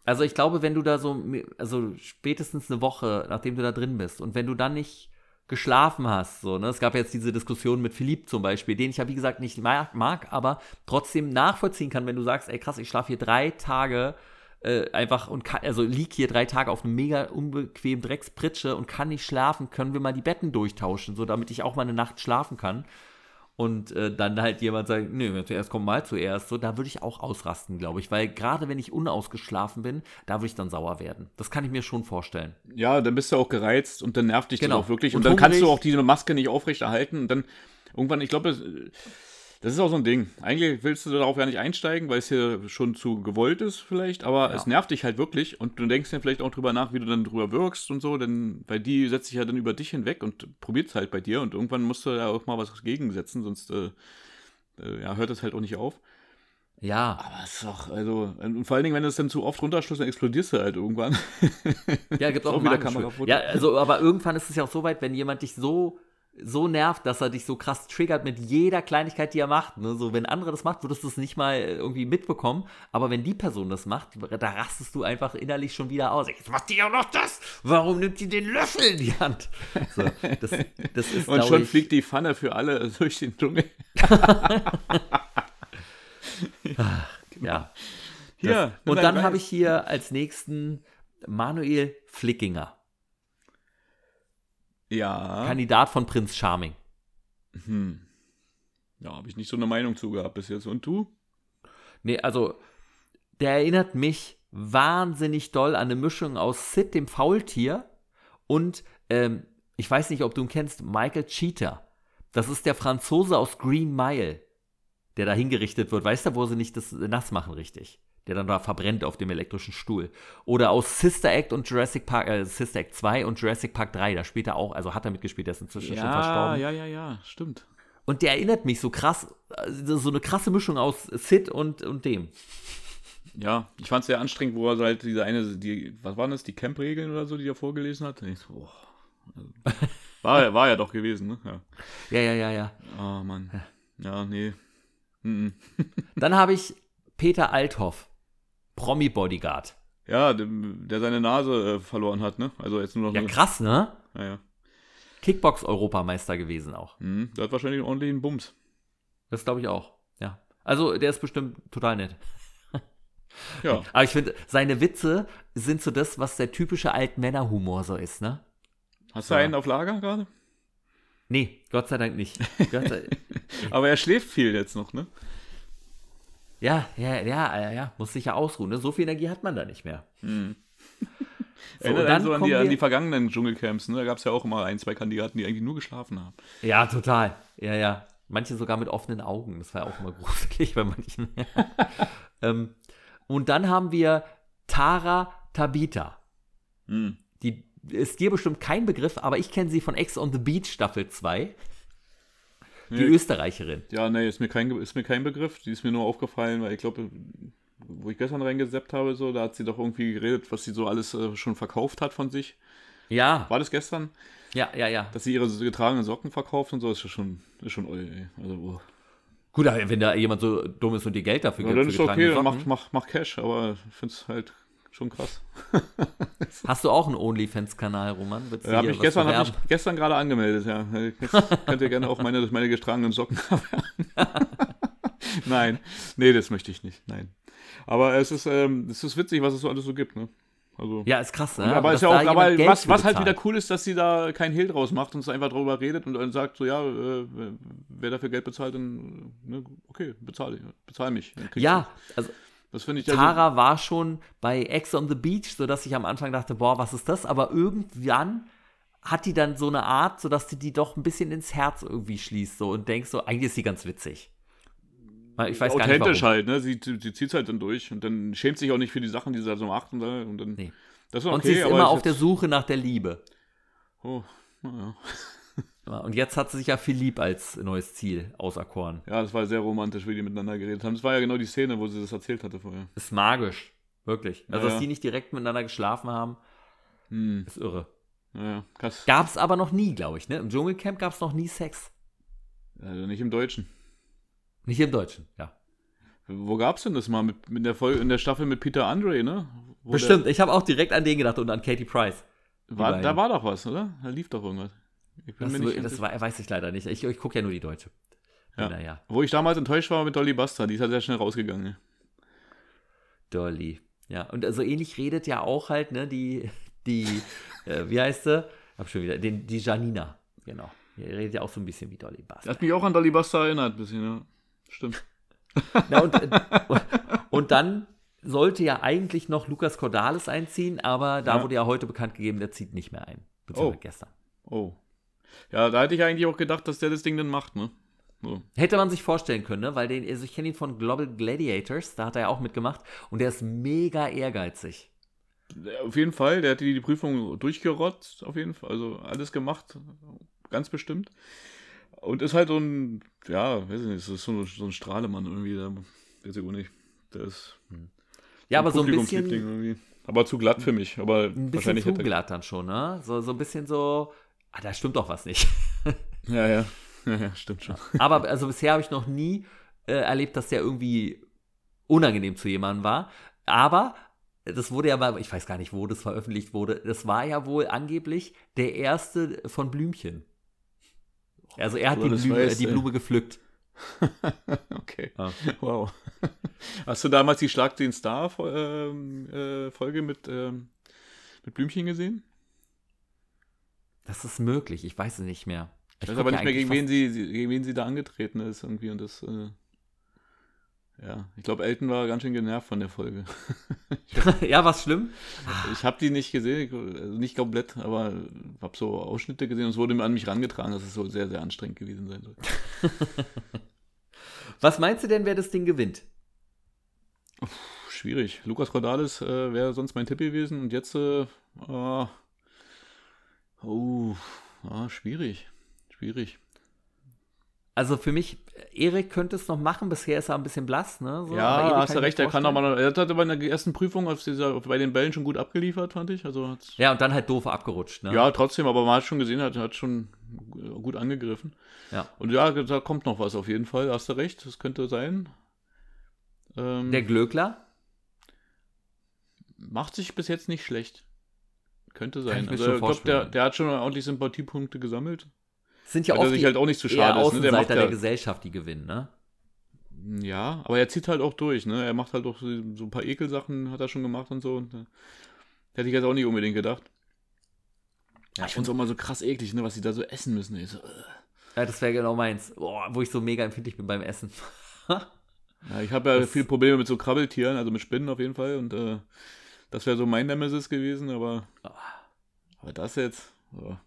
also ich glaube, wenn du da so, also spätestens eine Woche, nachdem du da drin bist und wenn du dann nicht geschlafen hast, so, ne, es gab jetzt diese Diskussion mit Philipp zum Beispiel, den ich ja wie gesagt nicht mag, mag aber trotzdem nachvollziehen kann, wenn du sagst, ey krass, ich schlafe hier drei Tage äh, einfach und kann, also lieg hier drei Tage auf einem mega unbequemen Dreckspritsche und kann nicht schlafen, können wir mal die Betten durchtauschen, so damit ich auch mal eine Nacht schlafen kann und äh, dann halt jemand sagt, nee, zuerst kommt mal zuerst, so, da würde ich auch ausrasten, glaube ich, weil gerade wenn ich unausgeschlafen bin, da würde ich dann sauer werden. Das kann ich mir schon vorstellen. Ja, dann bist du auch gereizt und dann nervt dich genau. das auch wirklich und, und dann kannst du auch diese Maske nicht aufrechterhalten und dann irgendwann, ich glaube, das ist auch so ein Ding. Eigentlich willst du darauf ja nicht einsteigen, weil es hier schon zu gewollt ist, vielleicht, aber ja. es nervt dich halt wirklich und du denkst dann vielleicht auch drüber nach, wie du dann drüber wirkst und so, denn weil die setzt sich ja dann über dich hinweg und probiert es halt bei dir und irgendwann musst du ja auch mal was gegensetzen, sonst äh, äh, ja, hört es halt auch nicht auf. Ja. Aber es ist doch, also, und vor allen Dingen, wenn du es dann zu oft runterschlussst, dann explodierst du halt irgendwann. Ja, gibt auch, auch wieder Kamera. Ja, also, aber irgendwann ist es ja auch so weit, wenn jemand dich so so nervt, dass er dich so krass triggert mit jeder Kleinigkeit, die er macht. Ne? So, wenn andere das macht, würdest du es nicht mal irgendwie mitbekommen. Aber wenn die Person das macht, da rastest du einfach innerlich schon wieder aus. Jetzt macht die auch noch das. Warum nimmt die den Löffel in die Hand? So, das, das ist, Und schon ich, fliegt die Pfanne für alle durch den Dschungel. Ja. Hier, und dann habe ich hier als nächsten Manuel Flickinger. Ja. Kandidat von Prinz Charming. Hm. Ja, habe ich nicht so eine Meinung zu gehabt bis jetzt. Und du? Nee, also, der erinnert mich wahnsinnig doll an eine Mischung aus Sid, dem Faultier, und ähm, ich weiß nicht, ob du ihn kennst, Michael Cheetah. Das ist der Franzose aus Green Mile, der da hingerichtet wird. Weißt du, wo sie nicht das nass machen richtig? Der dann da verbrennt auf dem elektrischen Stuhl. Oder aus Sister Act und Jurassic Park, äh, Sister Act 2 und Jurassic Park 3. Da spielt er auch, also hat er mitgespielt, der ist inzwischen ja, schon verstorben. Ja, ja, ja, stimmt. Und der erinnert mich so krass, also so eine krasse Mischung aus Sid und, und dem. Ja, ich fand es sehr anstrengend, wo er halt diese eine, die, was waren das, die Camp-Regeln oder so, die er vorgelesen hat. Ich so, also, war, war ja doch gewesen, ne? Ja, ja, ja, ja. ja. Oh Mann. Ja, nee. Mm Dann habe ich Peter Althoff, Promi-Bodyguard. Ja, der, der, seine Nase äh, verloren hat, ne? Also jetzt nur noch. Ja, eine, krass, ne? Ja, ja. Kickbox-Europameister gewesen auch. Mhm, der hat wahrscheinlich einen ordentlichen Bums. Das glaube ich auch, ja. Also der ist bestimmt total nett. Ja. Aber ich finde, seine Witze sind so das, was der typische Altmännerhumor so ist, ne? Hast du einen auf Lager gerade? Nee, Gott sei Dank nicht. Sei Aber er schläft viel jetzt noch, ne? Ja, ja, ja, ja, muss sich ja ausruhen. Ne? So viel Energie hat man da nicht mehr. Hm. So, Erinnert dann so an die, an die vergangenen Dschungelcamps, ne? Da gab es ja auch immer ein, zwei Kandidaten, die eigentlich nur geschlafen haben. Ja, total. Ja, ja. Manche sogar mit offenen Augen. Das war ja auch immer gruselig bei manchen. ähm, und dann haben wir Tara Tabita. Hm. Die ist dir bestimmt kein Begriff, aber ich kenne sie von Ex on the Beach Staffel 2. Die nee. Österreicherin. Ja, nee, ist mir, kein, ist mir kein Begriff. Die ist mir nur aufgefallen, weil ich glaube, wo ich gestern reingeseppt habe, so, da hat sie doch irgendwie geredet, was sie so alles äh, schon verkauft hat von sich. Ja. War das gestern? Ja, ja, ja. Dass sie ihre getragenen Socken verkauft und so, ist schon, ist schon ey. Also, oh. Gut, aber wenn da jemand so dumm ist und dir Geld dafür ja, gibt, dann ist okay, dann mach, mach, mach Cash, aber ich finde es halt schon krass. Hast du auch einen OnlyFans-Kanal, Roman? Ja, habe ich, gestern, hab ich gestern gerade angemeldet, ja. Jetzt könnt ihr gerne auch meine, meine getragenen Socken haben. Nein, nee, das möchte ich nicht, nein. Aber es ist, ähm, es ist witzig, was es so alles so gibt, ne? Also, ja, ist krass, ne? Aber, aber, ist ja auch, aber was, was halt wieder cool ist, dass sie da kein Hehl draus macht und es einfach darüber redet und dann sagt, so ja, äh, wer dafür Geld bezahlt, dann ne, okay, bezahle bezahl mich. Ja, also das finde ich Tara also, war schon bei Ex on the Beach, sodass ich am Anfang dachte, boah, was ist das? Aber irgendwann hat die dann so eine Art, sodass die die doch ein bisschen ins Herz irgendwie schließt so und denkst so, eigentlich ist sie ganz witzig. Ich weiß Authentisch gar nicht, halt, ne? Sie, sie zieht es halt dann durch und dann schämt sich auch nicht für die Sachen, die sie da so macht und, dann. Nee. Das ist okay, und sie ist immer auf der Suche nach der Liebe. Oh, naja. Und jetzt hat sie sich ja Philipp als neues Ziel auserkoren. Ja, das war sehr romantisch, wie die miteinander geredet haben. Das war ja genau die Szene, wo sie das erzählt hatte vorher. Ist magisch. Wirklich. Also, ja, dass die nicht direkt miteinander geschlafen haben, hm. ist irre. Ja, krass. Gab es aber noch nie, glaube ich, ne? Im Dschungelcamp gab es noch nie Sex. Also nicht im Deutschen. Nicht im Deutschen, ja. Wo gab es denn das mal? Mit, mit der Folge, in der Staffel mit Peter Andre, ne? Wo Bestimmt, ich habe auch direkt an den gedacht und an Katie Price. War, da war doch was, oder? Da lief doch irgendwas. Ich bin das, mir nicht das weiß ich leider nicht. Ich, ich gucke ja nur die Deutsche. Ja. Naja. Wo ich damals enttäuscht war mit Dolly Buster, die ist halt sehr schnell rausgegangen. Dolly. Ja, und so also ähnlich redet ja auch halt, ne, die, die, äh, wie heißt sie? Hab schon wieder, den, die Janina, genau. Die redet ja auch so ein bisschen wie Dolly Buster. Das hat mich auch an Dolly Buster erinnert, ein bisschen, ja. Stimmt. Na, und, äh, und dann sollte ja eigentlich noch Lukas Cordalis einziehen, aber da ja. wurde ja heute bekannt gegeben, der zieht nicht mehr ein. Beziehungsweise oh. gestern. Oh. Ja, da hätte ich eigentlich auch gedacht, dass der das Ding dann macht, ne? So. Hätte man sich vorstellen können, ne? Weil den, also ich kenne ihn von Global Gladiators, da hat er ja auch mitgemacht und der ist mega ehrgeizig. Auf jeden Fall, der hat die, die Prüfung durchgerotzt, auf jeden Fall. Also alles gemacht, ganz bestimmt. Und ist halt so ein, ja, weiß ich nicht, ist so, ein, so ein Strahlemann irgendwie, der weiß ich auch nicht. Der ist. Ja, aber so ein bisschen. Aber zu glatt für mich. Aber ein bisschen zu glatt dann schon, ne? So, so ein bisschen so, ah, da stimmt doch was nicht. ja, ja. Ja, stimmt schon. Aber also bisher habe ich noch nie äh, erlebt, dass der irgendwie unangenehm zu jemandem war. Aber das wurde ja mal, ich weiß gar nicht, wo das veröffentlicht wurde, das war ja wohl angeblich der erste von Blümchen. Also er hat die, Blume, weiß, die Blume gepflückt. okay. Ah. Wow. Hast du damals die Schlag den Star-Folge ähm, äh, mit, ähm, mit Blümchen gesehen? Das ist möglich, ich weiß es nicht mehr. Ich, weiß aber nicht mehr, gegen wen, sie, gegen wen sie da angetreten ist irgendwie und das. Äh, ja, ich glaube, Elton war ganz schön genervt von der Folge. ja, was schlimm? Ich habe die nicht gesehen, also nicht komplett, aber habe so Ausschnitte gesehen und es wurde mir an mich rangetragen, dass es so sehr, sehr anstrengend gewesen sein soll. was meinst du denn, wer das Ding gewinnt? Uff, schwierig. Lukas Cordalis äh, wäre sonst mein Tipp gewesen und jetzt, äh, oh, oh, schwierig. Schwierig. Also für mich, Erik könnte es noch machen, bisher ist er ein bisschen blass, ne? So, ja, hast du recht, er kann noch mal, er hat aber in der ersten Prüfung auf dieser, bei den Bällen schon gut abgeliefert, fand ich. Also ja, und dann halt doof abgerutscht, ne? Ja, trotzdem, aber man hat schon gesehen, er hat schon gut angegriffen. Ja. Und ja, da kommt noch was auf jeden Fall, hast du recht, das könnte sein. Ähm, der Glöckler? Macht sich bis jetzt nicht schlecht. Könnte sein. Also, ich glaube, der, der hat schon ordentlich Sympathiepunkte gesammelt sind ja oft sich halt auch nicht zu so schade ist. Ne? Der, macht der Gesellschaft, die gewinnen, ne? Ja, aber er zieht halt auch durch, ne? Er macht halt auch so, ein paar Ekelsachen, hat er schon gemacht und so. Und, äh, hätte ich jetzt auch nicht unbedingt gedacht. Ja, ich finde es auch mal so krass eklig, ne, was sie da so essen müssen. So, äh. Ja, das wäre genau meins. Boah, wo ich so mega empfindlich bin beim Essen. ja, ich habe ja das viele Probleme mit so Krabbeltieren, also mit Spinnen auf jeden Fall. Und äh, das wäre so mein Nemesis gewesen, aber, ah. aber das jetzt. So.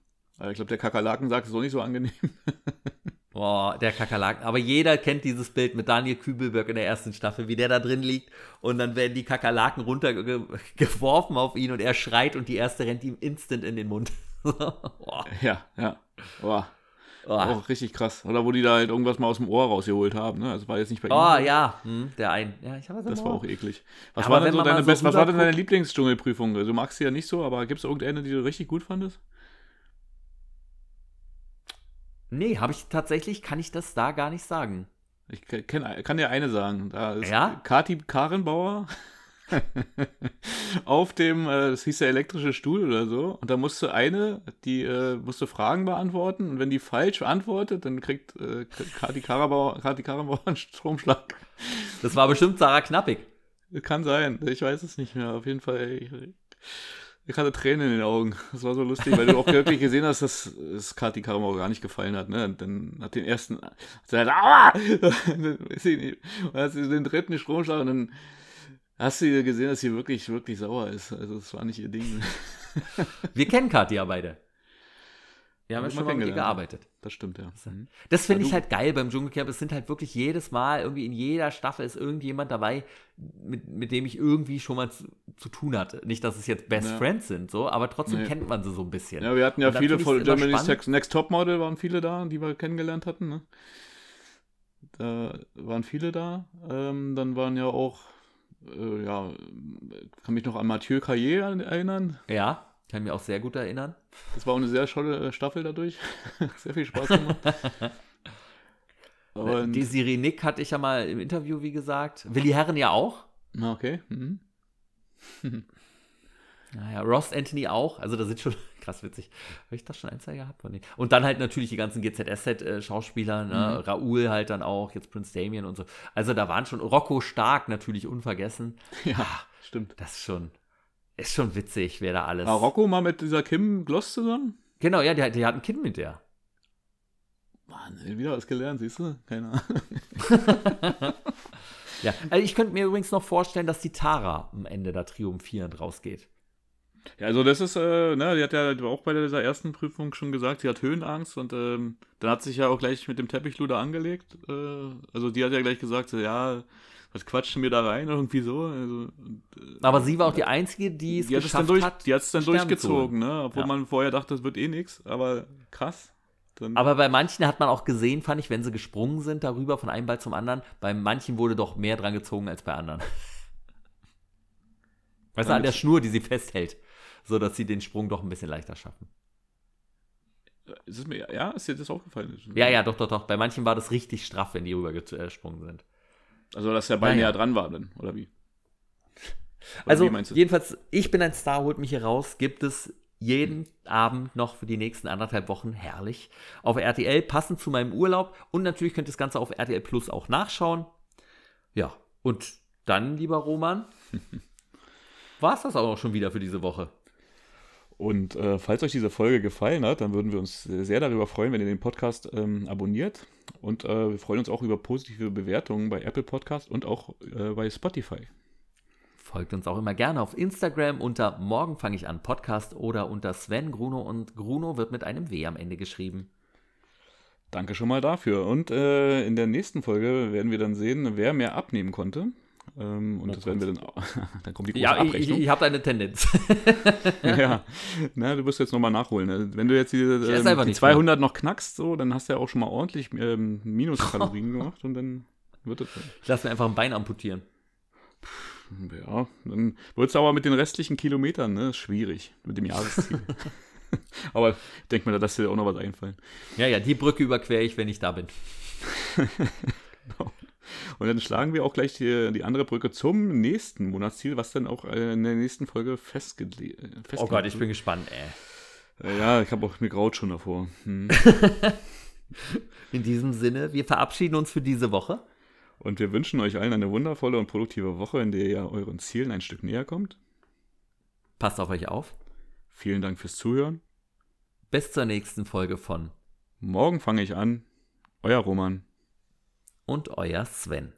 Ich glaube, der Kakerlaken sagt es auch nicht so angenehm. Boah, der Kakerlaken. Aber jeder kennt dieses Bild mit Daniel Kübelberg in der ersten Staffel, wie der da drin liegt und dann werden die Kakerlaken runtergeworfen auf ihn und er schreit und die erste rennt ihm instant in den Mund. ja, ja. Boah. Oh. Auch richtig krass. Oder wo die da halt irgendwas mal aus dem Ohr rausgeholt haben. Ne? Also war jetzt nicht bei ihm. Oh ja, hm, der ein. Ja, ich habe das war auch eklig. Was, ja, war, denn so deine so was war denn deine Lieblingsdschungelprüfung? Also, du magst sie ja nicht so, aber gibt es irgendeine, die du richtig gut fandest? Nee, habe ich tatsächlich, kann ich das da gar nicht sagen. Ich kenn, kann dir eine sagen. Da ist ja? Kati Karenbauer auf dem, äh, das hieß der elektrische Stuhl oder so. Und da musste eine, die äh, musste Fragen beantworten. Und wenn die falsch antwortet, dann kriegt äh, Kati Karenbauer einen Stromschlag. Das war bestimmt Sarah Knappig. Kann sein, ich weiß es nicht mehr. Auf jeden Fall. Ich, ich hatte Tränen in den Augen. Das war so lustig, weil du auch wirklich gesehen hast, dass es Kati Karamau gar nicht gefallen hat. Ne? Und dann hat den ersten, hat sie halt, aua! Und dann hat sie den dritten Stromschlag und dann hast du gesehen, dass sie wirklich, wirklich sauer ist. Also es war nicht ihr Ding. Wir kennen Kati ja beide. Wir haben ja schon mal mit ihr gearbeitet. Das stimmt, ja. Mhm. Das finde ich halt geil beim Dschungelcamp. Es sind halt wirklich jedes Mal, irgendwie in jeder Staffel ist irgendjemand dabei, mit, mit dem ich irgendwie schon mal zu, zu tun hatte. Nicht, dass es jetzt Best ja. Friends sind, so, aber trotzdem nee. kennt man sie so ein bisschen. Ja, wir hatten ja viele von Germany's Next, Next Top Model, waren viele da, die wir kennengelernt hatten. Ne? Da waren viele da. Ähm, dann waren ja auch, äh, ja, kann mich noch an Mathieu Caillé erinnern. Ja. Kann mich auch sehr gut erinnern. Das war auch eine sehr tolle äh, Staffel dadurch. sehr viel Spaß gemacht. Und Desiree Nick hatte ich ja mal im Interview, wie gesagt. Willi Herren ja auch. Okay. Mhm. naja, Ross Anthony auch. Also da sind schon krass witzig. Habe ich das schon ein, zwei gehabt? Und dann halt natürlich die ganzen GZSZ-Schauspieler, ne? Mhm. Raoul halt dann auch, jetzt Prince Damien und so. Also da waren schon Rocco Stark natürlich unvergessen. Ja, stimmt. Das ist schon. Ist schon witzig, wer da alles. War Rocco mal mit dieser Kim Gloss zusammen? Genau, ja, der, der hat ein Kind mit der. Mann, wieder was gelernt, siehst du? Keine Ahnung. ja, also ich könnte mir übrigens noch vorstellen, dass die Tara am Ende da triumphierend rausgeht. Ja, also das ist, äh, ne, die hat ja auch bei dieser ersten Prüfung schon gesagt, sie hat Höhenangst und ähm, dann hat sich ja auch gleich mit dem Teppichluder angelegt. Äh, also die hat ja gleich gesagt, so, ja, was quatschen wir da rein irgendwie so. Also, äh, Aber sie war auch die Einzige, die es die geschafft hat, durch, hat. Die hat es dann durchgezogen, ne? obwohl ja. man vorher dachte, das wird eh nichts. Aber krass. Dann Aber bei manchen hat man auch gesehen, fand ich, wenn sie gesprungen sind darüber von einem Ball zum anderen, bei manchen wurde doch mehr dran gezogen als bei anderen. Weißt du, an der Schnur, die sie festhält, so dass sie den Sprung doch ein bisschen leichter schaffen. Ist es mir, ja, ist dir das aufgefallen? Ja, ja, doch, doch, doch. Bei manchen war das richtig straff, wenn die rübergesprungen sind. Also, dass der Ball naja. näher dran war, dann, oder wie? Oder also, wie jedenfalls, ich bin ein Star, holt mich hier raus. Gibt es jeden Abend noch für die nächsten anderthalb Wochen herrlich auf RTL, passend zu meinem Urlaub. Und natürlich könnt ihr das Ganze auf RTL Plus auch nachschauen. Ja, und dann, lieber Roman, war es das auch schon wieder für diese Woche. Und äh, falls euch diese Folge gefallen hat, dann würden wir uns sehr darüber freuen, wenn ihr den Podcast ähm, abonniert. Und äh, wir freuen uns auch über positive Bewertungen bei Apple Podcast und auch äh, bei Spotify. Folgt uns auch immer gerne auf Instagram unter Morgen fange ich an Podcast oder unter Sven Gruno und Gruno wird mit einem W am Ende geschrieben. Danke schon mal dafür. Und äh, in der nächsten Folge werden wir dann sehen, wer mehr abnehmen konnte. Ähm, und das werden wir dann auch. dann kommt die große ja, Abrechnung. Ich, ich habe eine Tendenz. ja, na, du wirst jetzt nochmal nachholen. Ne? Wenn du jetzt die, ähm, die 200 mehr. noch knackst, so, dann hast du ja auch schon mal ordentlich ähm, Minuskalorien gemacht und dann wird es. Ich lasse mir einfach ein Bein amputieren. Ja, dann wird es aber mit den restlichen Kilometern ne, schwierig mit dem Jahresziel. aber ich denke mir, da lässt dir auch noch was einfallen. Ja, ja, die Brücke überquere ich, wenn ich da bin. genau. Und dann schlagen wir auch gleich die, die andere Brücke zum nächsten Monatsziel, was dann auch äh, in der nächsten Folge festgelegt festge Oh Gott, ich bin gespannt, ey. Äh, ja, ich habe auch mir graut schon davor. Hm. in diesem Sinne, wir verabschieden uns für diese Woche. Und wir wünschen euch allen eine wundervolle und produktive Woche, in der ihr euren Zielen ein Stück näher kommt. Passt auf euch auf. Vielen Dank fürs Zuhören. Bis zur nächsten Folge von Morgen fange ich an. Euer Roman. Und euer Sven.